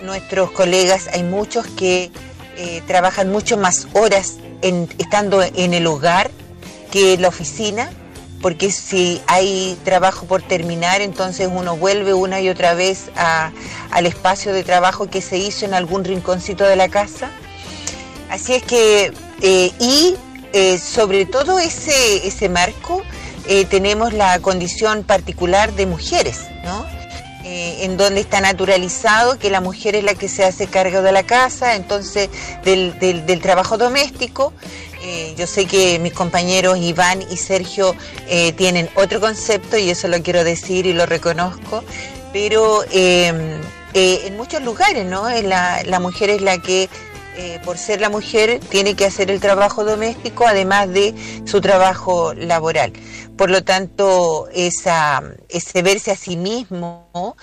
nuestros colegas, hay muchos que eh, trabajan mucho más horas en- estando en el hogar que en la oficina, porque si hay trabajo por terminar, entonces uno vuelve una y otra vez a- al espacio de trabajo que se hizo en algún rinconcito de la casa. Así es que, y eh, sobre todo ese, ese marco, eh, tenemos la condición particular de mujeres, ¿no? Eh, en donde está naturalizado que la mujer es la que se hace cargo de la casa, entonces del, del- trabajo doméstico. Yo sé que mis compañeros Iván y Sergio tienen otro concepto y eso lo quiero decir y lo reconozco, pero en muchos lugares, ¿no? La, la mujer es la que eh, por ser la mujer, tiene que hacer el trabajo doméstico, además de su trabajo laboral. Por lo tanto, ese verse a sí mismo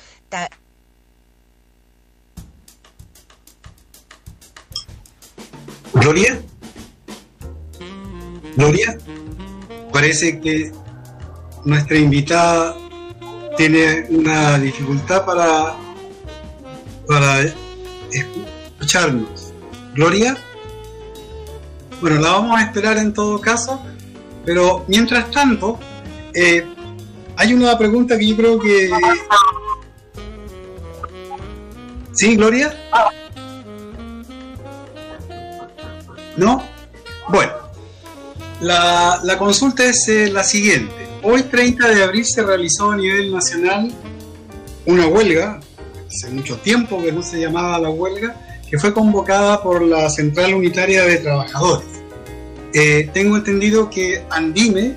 Gloria. Gloria. Parece que nuestra invitada tiene una dificultad para, para escucharnos. Gloria. Bueno, la vamos a esperar en todo caso, pero mientras tanto, eh, hay una pregunta que yo creo que... ¿Sí, Gloria? ¿No? Bueno, la, la consulta es eh, la siguiente. Hoy, 30 de abril, se realizó a nivel nacional una huelga, hace mucho tiempo que no se llamaba la huelga, que fue convocada por la Central Unitaria de Trabajadores. Eh, tengo entendido que Andime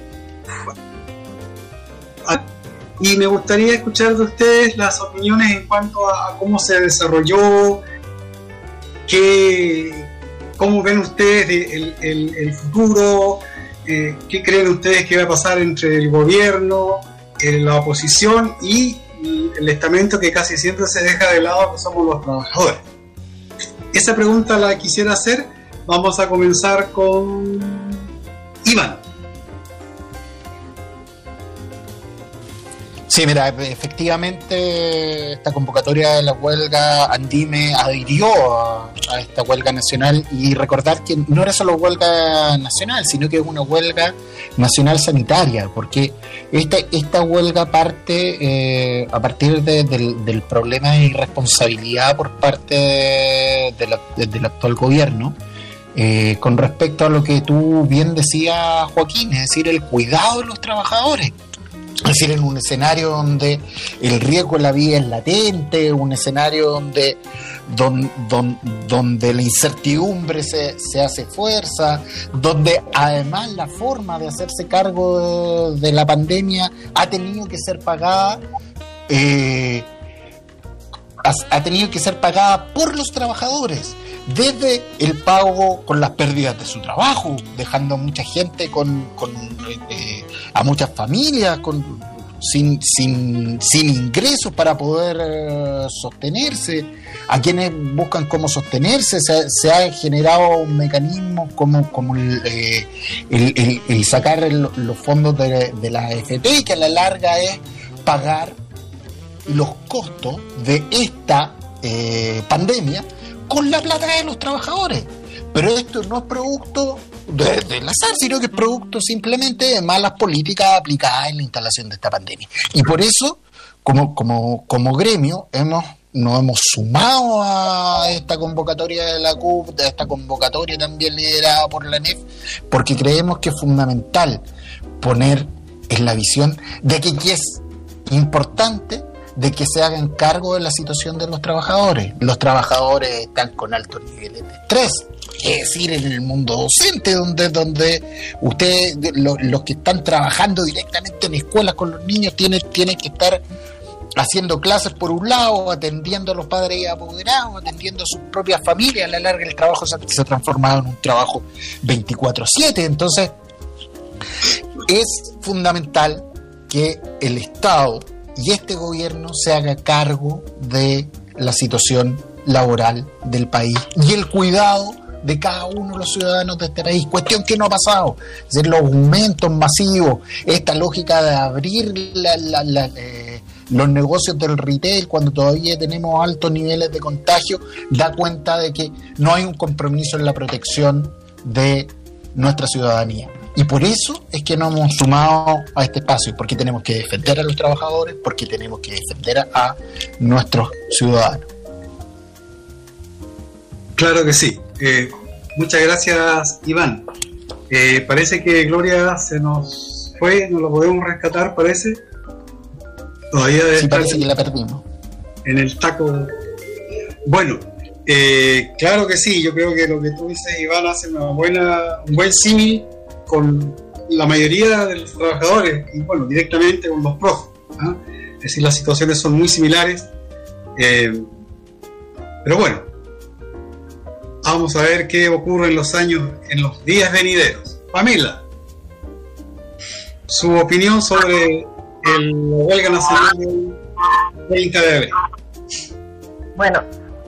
y me gustaría escuchar de ustedes las opiniones en cuanto a, cómo se desarrolló, qué, ¿cómo ven ustedes el futuro? Eh, ¿Qué creen ustedes que va a pasar entre el gobierno, eh, la oposición y el estamento que casi siempre se deja de lado, que somos los trabajadores? Esa pregunta la quisiera hacer. Vamos a comenzar con Iván. Sí, mira, efectivamente esta convocatoria de la huelga Andime adhirió a, esta huelga nacional y recordar que no era solo huelga nacional, sino que es una huelga nacional sanitaria, porque esta, esta huelga parte eh, a partir de- del, del problema de irresponsabilidad por parte de- del actual gobierno. eh, con respecto a lo que tú bien decías, Joaquín, es decir, el cuidado de los trabajadores. Es decir, en un escenario donde el riesgo de la vida es latente, un escenario donde, don- don- donde la incertidumbre se, se hace fuerza, donde además la forma de hacerse cargo de, de la pandemia ha tenido que ser pagada. eh, ha- ha tenido que ser pagada por los trabajadores, desde el pago con las pérdidas de su trabajo, dejando a mucha gente con, con, eh, a muchas familias con, sin, sin, sin ingresos para poder eh, sostenerse, a quienes buscan cómo sostenerse, se, se ha generado un mecanismo como, como el, eh, sacar los fondos de, de la AFP, que a la larga es pagar los costos de esta pandemia con la plata de los trabajadores. Pero esto no es producto de- del azar, sino que es producto simplemente de malas políticas aplicadas en la instalación de esta pandemia. Y por eso, como, como, como gremio, hemos nos hemos sumado a esta convocatoria de la CUP, a esta convocatoria también liderada por la NEF, porque creemos que es fundamental poner en la visión de que es importante de que se hagan cargo de la situación de los trabajadores. Los trabajadores están con altos niveles de estrés, es decir, en el mundo docente, donde, donde ustedes, lo- los que están trabajando directamente en escuelas con los niños, tienen, tienen que estar haciendo clases por un lado, atendiendo a los padres y apoderados, atendiendo a sus propias familias. A la larga el trabajo se, se ha transformado en un trabajo 24/7. Entonces, es fundamental que el Estado y este gobierno se haga cargo de la situación laboral del país y el cuidado de cada uno de los ciudadanos de este país, cuestión que no ha pasado, es los aumentos masivos, esta lógica de abrir la- la, eh, los negocios del retail cuando todavía tenemos altos niveles de contagio, da cuenta de que no hay un compromiso en la protección de nuestra ciudadanía. Y por eso es que nos hemos sumado a este espacio, porque tenemos que defender a los trabajadores, porque tenemos que defender a, a nuestros ciudadanos. Claro que sí. Eh, muchas gracias, Iván. Eh, parece que Gloria se nos fue, no lo podemos rescatar, parece. Todavía debe Sí, estar parece que la perdimos. en el taco. Bueno, eh, claro que sí, yo creo que lo que tú dices, Iván, hace una buena, un buen símil con la mayoría de los trabajadores y bueno, directamente con los profes. ¿ah? Es decir, las situaciones son muy similares. eh, pero bueno, vamos a ver qué ocurre en los años, en los días venideros. Pamela, su opinión sobre el huelga nacional del 30 de abril. Bueno,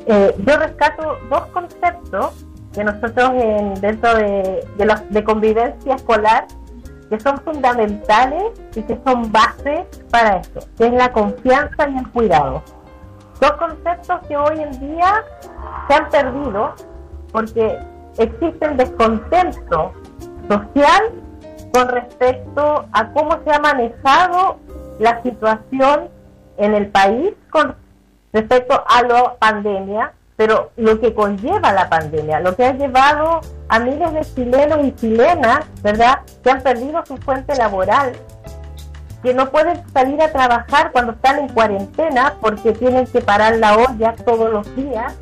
eh, yo rescato dos conceptos que nosotros en- dentro de, de, de convivencia escolar que son fundamentales y que son bases para esto, que es la confianza y el cuidado. Dos conceptos que hoy en día se han perdido porque existe el descontento social con respecto a cómo se ha manejado la situación en el país con respecto a la pandemia, pero lo que conlleva la pandemia, lo que ha llevado a miles de chilenos y chilenas, ¿verdad?, que han perdido su fuente laboral, que no pueden salir a trabajar cuando están en cuarentena porque tienen que parar la olla todos los días.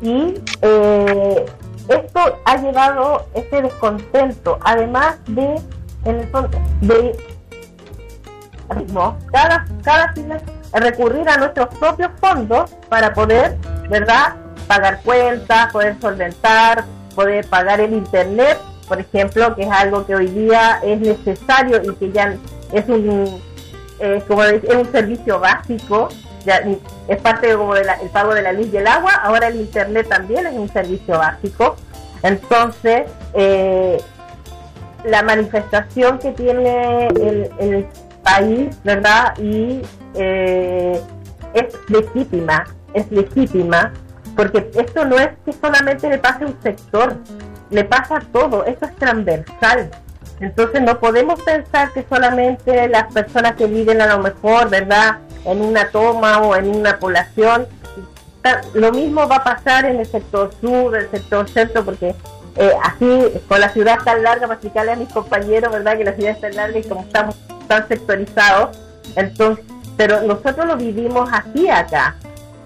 Y eh, esto ha llevado ese descontento, además de, en el fondo, de cada, cada fin recurrir a nuestros propios fondos para poder, ¿verdad?, pagar cuentas, poder solventar, poder pagar el internet, por ejemplo, que es algo que hoy día es necesario y que ya es un como es un servicio básico, ya es parte como del pago de la luz y el agua, ahora el internet también es un servicio básico. Entonces, eh, la manifestación que tiene el, país, ¿verdad? Y eh, es legítima, es legítima, porque esto no es que solamente le pase a un sector, le pasa a todo, esto es transversal. Entonces no podemos pensar que solamente las personas que viven a lo mejor, ¿verdad? En una toma o en una población, lo mismo va a pasar en el sector sur, el sector centro, porque eh, así, con la ciudad tan larga, para explicarle a mis compañeros, ¿verdad? Que la ciudad es tan larga y como estamos tan sectorizados, entonces, pero nosotros lo vivimos así acá.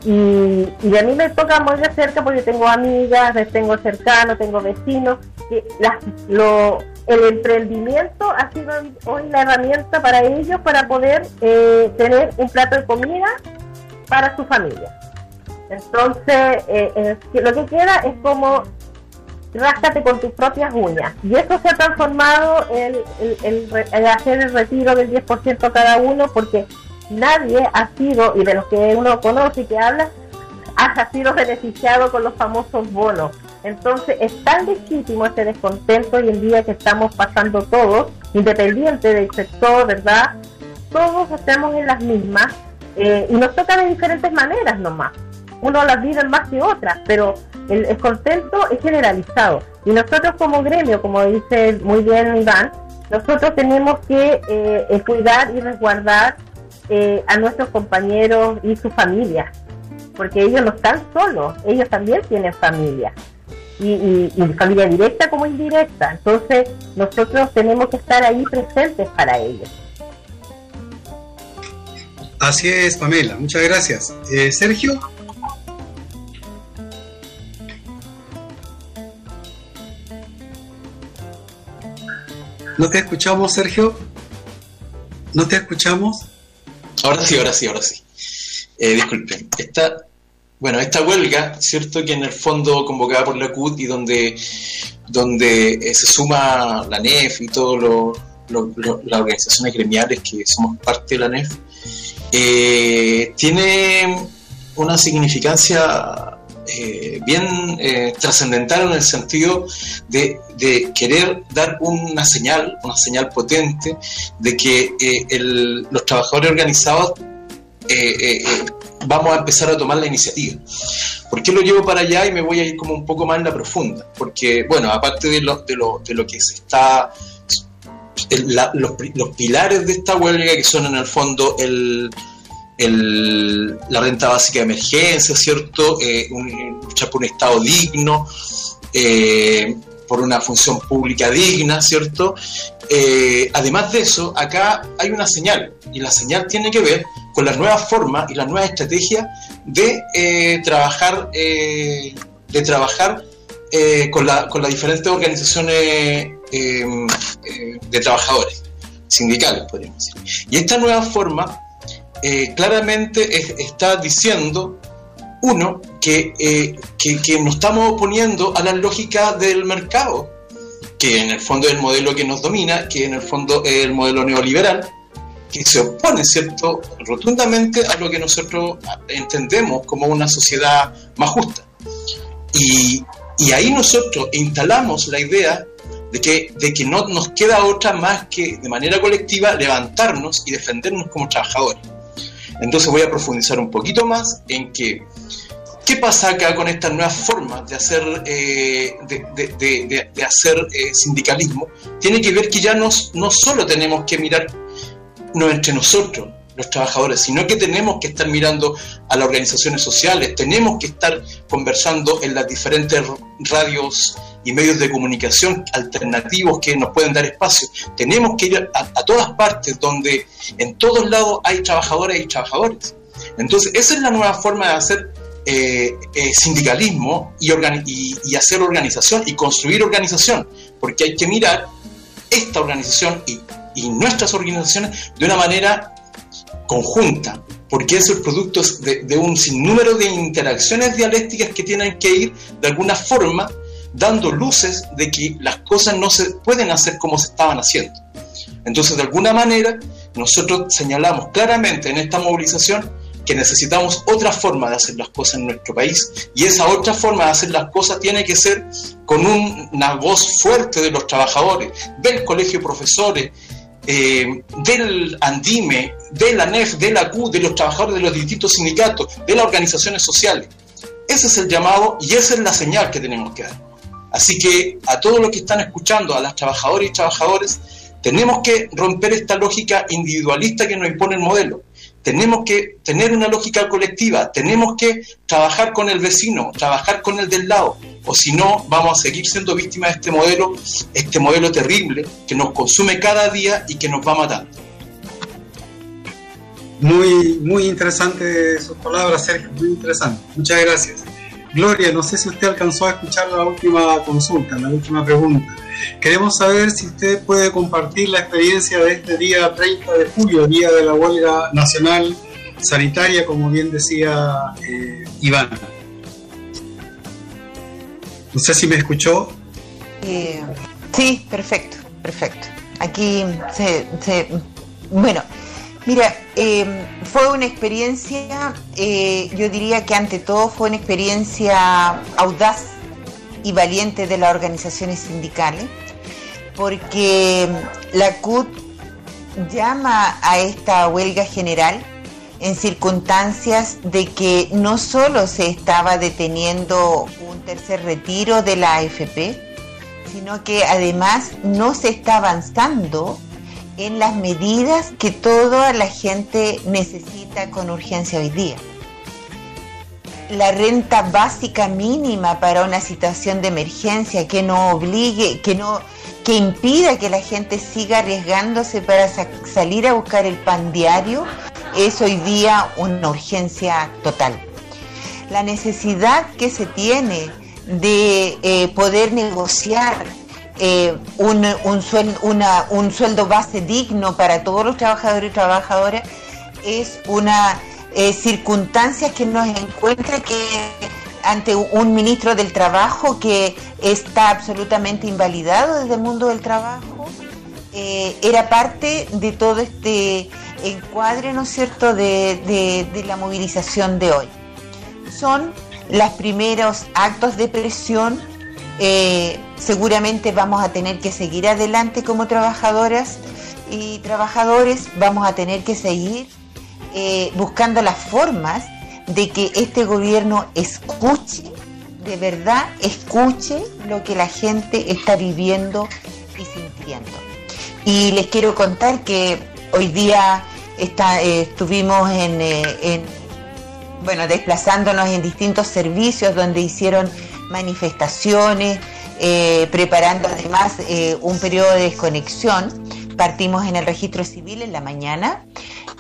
Y, y a mí me toca muy de cerca porque tengo amigas, tengo cercanos, tengo vecinos, que las, lo, el emprendimiento ha sido hoy la herramienta para ellos para poder eh, tener un plato de comida para su familia. Entonces, eh, lo que queda es como ráscate con tus propias uñas. Y eso se ha transformado en hacer el retiro del 10% cada uno porque nadie ha sido, y de los que uno conoce y que habla, ha sido beneficiado con los famosos bonos. Entonces es tan legítimo este descontento hoy en día que estamos pasando todos, independiente del sector, ¿verdad? Todos estamos en las mismas eh, y nos toca de diferentes maneras nomás. Uno las vive más que otras, pero el descontento es generalizado. Y nosotros como gremio, como dice muy bien Iván, nosotros tenemos que eh, cuidar y resguardar eh, a nuestros compañeros y sus familias, porque ellos no están solos, ellos también tienen familia y, y, familia directa como indirecta. Entonces nosotros tenemos que estar ahí presentes para ellos. Así es, Pamela. Muchas gracias. Eh, Sergio. ¿No te escuchamos, Sergio? ¿No te escuchamos? Ahora sí, ahora sí, ahora sí. Eh, disculpen. Esta, bueno, esta huelga, ¿cierto? Que en el fondo convocada por la CUT y donde, donde eh, se suma la NEF y todas las organizaciones gremiales que somos parte de la NEF, eh, tiene una significancia eh, bien trascendental en el sentido de, querer dar una señal, una señal potente de que los trabajadores organizados vamos a empezar a tomar la iniciativa. ¿Por qué lo llevo para allá y me voy a ir como un poco más en la profunda? Porque, bueno, aparte de lo, de lo, de lo que se está... los, pilares de esta huelga, que son en el fondo el, la renta básica de emergencia, ¿cierto? Eh, luchar por un Estado digno, eh, por una función pública digna, ¿cierto? Eh, además de eso, acá hay una señal, y la señal tiene que ver con las nuevas formas y las nuevas estrategias de trabajar, de trabajar con, la, con, las diferentes organizaciones de trabajadores, sindicales, podríamos decir. Y esta nueva forma claramente está diciendo uno, que, que, nos estamos oponiendo a la lógica del mercado, que en el fondo es el modelo que nos domina, que en el fondo es el modelo neoliberal, que se opone, ¿cierto?, rotundamente a lo que nosotros entendemos como una sociedad más justa. Y, y ahí nosotros instalamos la idea de que, de que no nos queda otra más que de manera colectiva levantarnos y defendernos como trabajadores. Entonces voy a profundizar un poquito más en que ¿Qué pasa acá con estas nuevas formas de hacer, eh, de, hacer eh, sindicalismo? Tiene que ver que ya no solo tenemos que mirar no entre nosotros, los trabajadores, sino que tenemos que estar mirando a las organizaciones sociales, tenemos que estar conversando en las diferentes radios y medios de comunicación alternativos que nos pueden dar espacio. Tenemos que ir a, todas partes donde en todos lados hay trabajadores y trabajadores. Entonces, esa es la nueva forma de hacer eh, eh, sindicalismo y, hacer organización y construir organización, porque hay que mirar esta organización y, nuestras organizaciones de una manera conjunta, porque eso es producto de, de un sinnúmero de interacciones dialécticas que tienen que ir de alguna forma dando luces de que las cosas no se pueden hacer como se estaban haciendo. Entonces, de alguna manera, nosotros señalamos claramente en esta movilización que necesitamos otra forma de hacer las cosas en nuestro país y esa otra forma de hacer las cosas tiene que ser con una voz fuerte de los trabajadores, del colegio de profesores, eh, del ANDIME, de la NEF, de la Q, de los trabajadores de los distintos sindicatos, de las organizaciones sociales. Ese es el llamado y esa es la señal que tenemos que dar. Así que a todos los que están escuchando, a las trabajadoras y trabajadores, tenemos que romper esta lógica individualista que nos impone el modelo. Tenemos que tener una lógica colectiva, tenemos que trabajar con el vecino, trabajar con el del lado, o si no, vamos a seguir siendo víctimas de este modelo, este modelo terrible que nos consume cada día y que nos va matando. Muy, muy interesante sus palabras, Sergio, muy interesante. Muchas gracias. Gloria, no sé si usted alcanzó a escuchar la última consulta, la última pregunta. Queremos saber si usted puede compartir la experiencia de este día 30 de julio, día de la huelga nacional sanitaria, como bien decía eh, Iván. No sé si me escuchó. Eh, sí, perfecto, perfecto. Aquí se, se bueno, Mira, eh, fue una experiencia, eh, yo diría que ante todo fue una experiencia audaz y valiente de las organizaciones sindicales, porque la CUT llama a esta huelga general en circunstancias de que no solo se estaba deteniendo un tercer retiro de la AFP, sino que además no se está avanzando en las medidas que toda la gente necesita con urgencia hoy día. La renta básica mínima para una situación de emergencia que no obligue, que no que impida que la gente siga arriesgándose para salir a buscar el pan diario, es hoy día una urgencia total. La necesidad que se tiene de eh, poder negociar eh, un, un, sueldo, una, un sueldo base digno para todos los trabajadores y trabajadoras es una eh, circunstancia que nos encuentra que ante un ministro del trabajo que está absolutamente invalidado desde el mundo del trabajo, eh, era parte de todo este encuadre, ¿no es cierto?, de, de la movilización de hoy. Son los primeros actos de presión eh, seguramente vamos a tener que seguir adelante como trabajadoras y trabajadores, vamos a tener que seguir eh, buscando las formas de que este gobierno escuche, de verdad escuche lo que la gente está viviendo y sintiendo. Y les quiero contar que hoy día está, eh, estuvimos en, en, bueno, desplazándonos en distintos servicios donde hicieron manifestaciones, eh, preparando además eh, un periodo de desconexión. Partimos en el registro civil en la mañana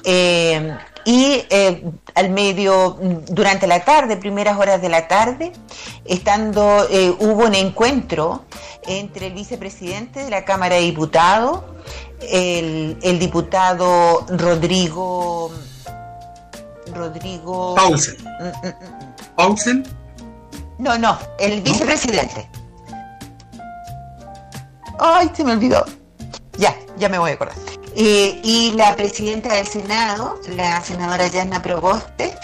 eh, y al medio, durante la tarde, primeras horas de la tarde, estando, hubo un encuentro entre el vicepresidente de la Cámara de Diputados, el, el diputado Rodrigo Rodrigo Paulsen. Mm, mm, mm, Paulsen. No, no, el vicepresidente. Ay, se me olvidó. Ya, ya me voy a acordar. Eh, y la presidenta del Senado, la senadora Yana Proboste,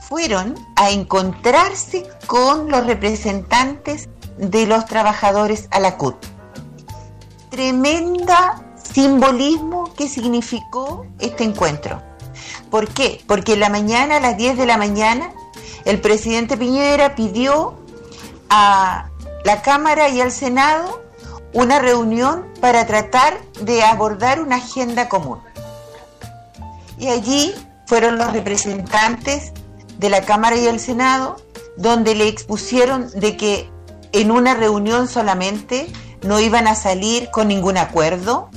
fueron a encontrarse con los representantes de los trabajadores a la CUT. Tremenda simbolismo que significó este encuentro. ¿Por qué? Porque en la mañana, a las 10 de la mañana, el presidente Piñera pidió a la Cámara y al Senado una reunión para tratar de abordar una agenda común. Y allí fueron los representantes de la Cámara y el Senado donde le expusieron de que en una reunión solamente no iban a salir con ningún acuerdo,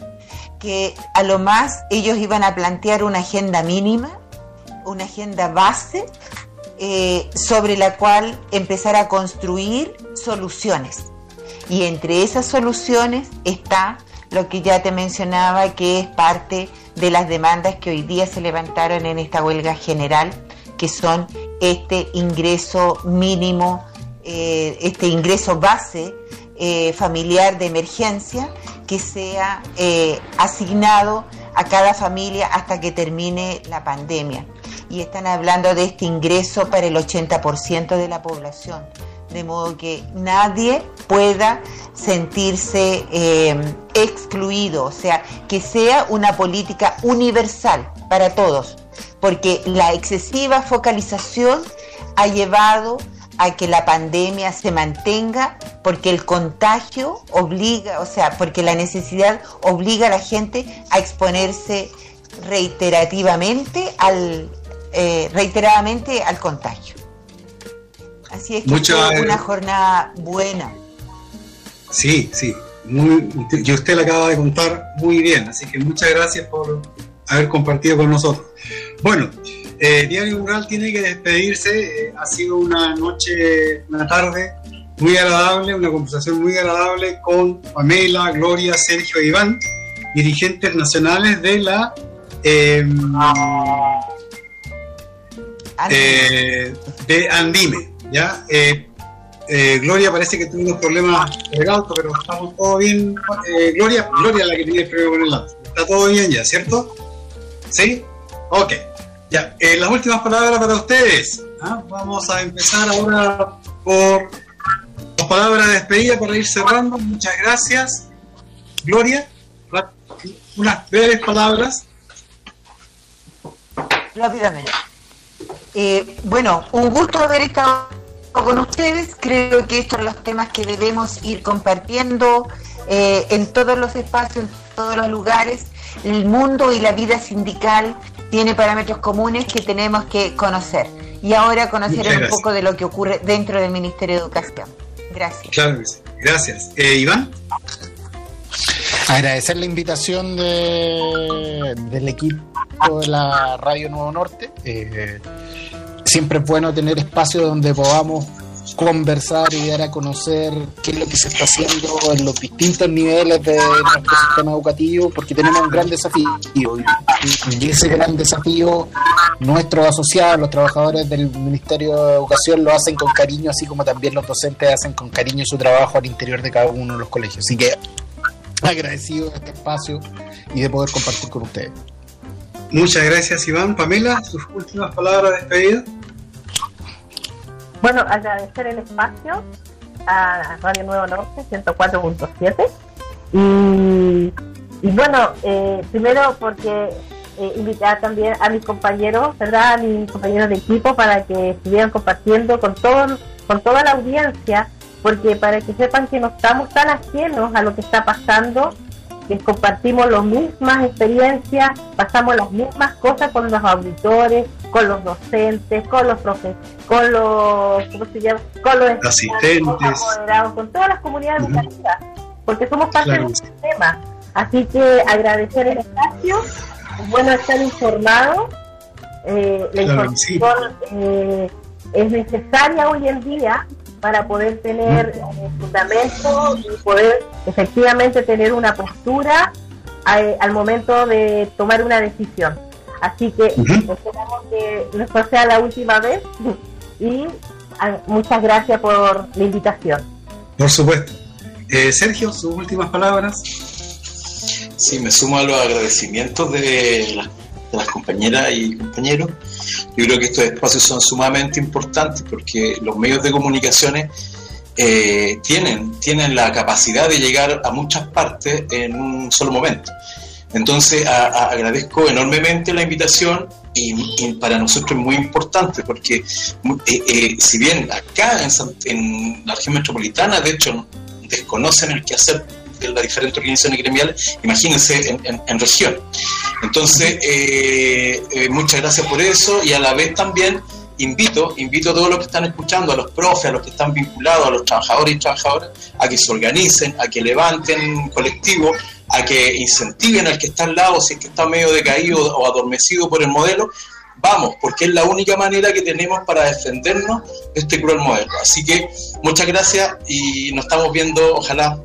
que a lo más ellos iban a plantear una agenda mínima, una agenda base eh, sobre la cual empezar a construir soluciones. Y entre esas soluciones está lo que ya te mencionaba, que es parte de las demandas que hoy día se levantaron en esta huelga general, que son este ingreso mínimo, eh, este ingreso base eh, familiar de emergencia que sea asignado a cada familia hasta que termine la pandemia. Y están hablando de este ingreso para el 80% de la población, de modo que nadie pueda sentirse eh, excluido, o sea, que sea una política universal para todos, porque la excesiva focalización ha llevado a que la pandemia se mantenga porque el contagio obliga, o sea, porque la necesidad obliga a la gente a exponerse reiterativamente al eh, reiteradamente al contagio. Así es que Mucho, fue eh, una jornada buena. Sí, sí. Muy, y usted la acaba de contar muy bien, así que muchas gracias por haber compartido con nosotros. Bueno, eh, Diario Rural tiene que despedirse. eh, ha sido una noche, una tarde muy agradable, una conversación muy agradable con Pamela, Gloria, Sergio e Iván, dirigentes nacionales de la eh, eh, de Andime. ¿ya? Eh, eh, Gloria parece que tuvo unos problemas con el auto, pero estamos todo bien. Gloria, Gloria es la que tiene el problema con el auto. Está todo bien ya, ¿cierto? ¿Sí? Ok. Ya, las últimas palabras para ustedes. ¿ah? Vamos a empezar ahora por las palabras de despedida para ir cerrando. Muchas gracias. Gloria, unas breves palabras. rápidamente. Eh, bueno, un gusto haber estado con ustedes. Creo que estos son los temas que debemos ir compartiendo eh, en todos los espacios, en todos los lugares. El mundo y la vida sindical tiene parámetros comunes que tenemos que conocer. Y ahora conocer un poco de lo que ocurre dentro del Ministerio de Educación. Gracias. Claro. Gracias. Eh, Iván. Agradecer la invitación de- del equipo de la Radio Nuevo Norte. Eh, siempre es bueno tener espacios donde podamos conversar y dar a conocer qué es lo que se está haciendo en los distintos niveles de nuestro sistema educativo, porque tenemos un gran desafío. Y, ese gran desafío, nuestros asociados, los trabajadores del Ministerio de Educación, lo hacen con cariño, así como también los docentes hacen con cariño su trabajo al interior de cada uno de los colegios. Así que agradecido de este espacio y de poder compartir con ustedes. Muchas gracias, Iván. Pamela, sus últimas palabras de despedida. Bueno, agradecer el espacio a Radio Nuevo Norte 104.7 y, y bueno, eh, primero porque eh, invitar también a mis compañeros, ¿verdad? A mis compañeros de equipo para que estuvieran compartiendo con todo, con toda la audiencia, porque para que sepan que no estamos tan ajenos a lo que está pasando, que compartimos las mismas experiencias, pasamos las mismas cosas con los auditores, con los docentes, con los profesores, con los, ¿cómo se llama? Con los Asistentes. con los apoderados, con todas las comunidades Ujú. educativas, porque somos parte Claro del sistema. Así que agradecer el espacio, es bueno estar informado, eh, la Claro que sí. información eh, es necesaria hoy en día para poder tener eh, fundamento y poder efectivamente tener una postura eh, al momento de tomar una decisión. Así que esperamos que no sea la última vez y ah, muchas gracias por la invitación. Por supuesto. Eh, Sergio, sus últimas palabras. Sí, me sumo a los agradecimientos de las compañeras y compañeros. Yo creo que estos espacios son sumamente importantes porque los medios de comunicaciones eh, tienen, tienen la capacidad de llegar a muchas partes en un solo momento. Entonces agradezco enormemente la invitación y, para nosotros es muy importante porque eh, eh, si bien acá en la región metropolitana de hecho desconocen el quehacer de las diferentes organizaciones gremiales, imagínense en, en- en región. Entonces, eh, eh, muchas gracias por eso y a la vez también invito, invito a todos los que están escuchando, a los profes, a los que están vinculados, a los trabajadores y trabajadoras, a que se organicen, a que levanten colectivos, a que incentiven al que está al lado, si es que está medio decaído o adormecido por el modelo, vamos, porque es la única manera que tenemos para defendernos de este cruel modelo. Así que muchas gracias y nos estamos viendo, ojalá,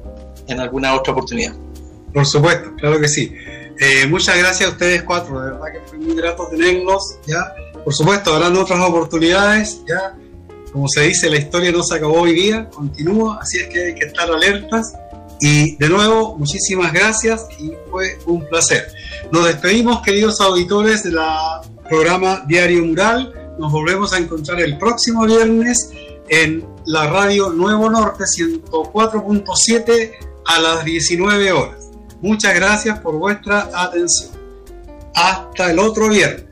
en alguna otra oportunidad. Por supuesto, claro que sí. Eh, muchas gracias a ustedes cuatro, de verdad que fue muy grato tenerlos, ya. Por supuesto, habrán otras oportunidades, ya. Como se dice, la historia no se acabó hoy día, continúa, así es que hay que estar alertas. Y de nuevo, muchísimas gracias y fue un placer. Nos despedimos, queridos auditores del programa Diario Mural. Nos volvemos a encontrar el próximo viernes en la radio Nuevo Norte 104.7 a las 19 horas. Muchas gracias por vuestra atención. Hasta el otro viernes.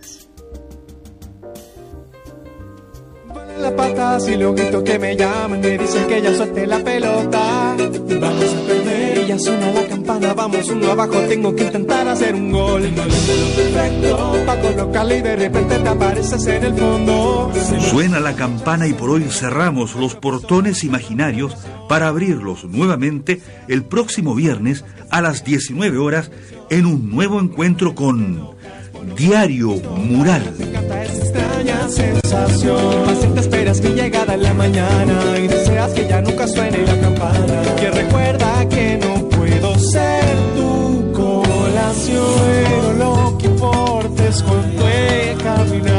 Las patas y luego grito que me llaman, me dicen que ya suelte la pelota. Vamos a perder y ya suena la campana, vamos uno abajo, tengo que intentar hacer un gol. Perfecto, pa' colocarle y de repente te apareces en el fondo. Suena la campana y por hoy cerramos los portones imaginarios para abrirlos nuevamente el próximo viernes a las 19 horas en un nuevo encuentro con Diario Mural. esa extraña sensación. Paciente esperas mi llegada en la mañana y deseas que ya nunca suene la campana. Que recuerda que no puedo ser tu colación, pero lo que importa es cuánto he caminado.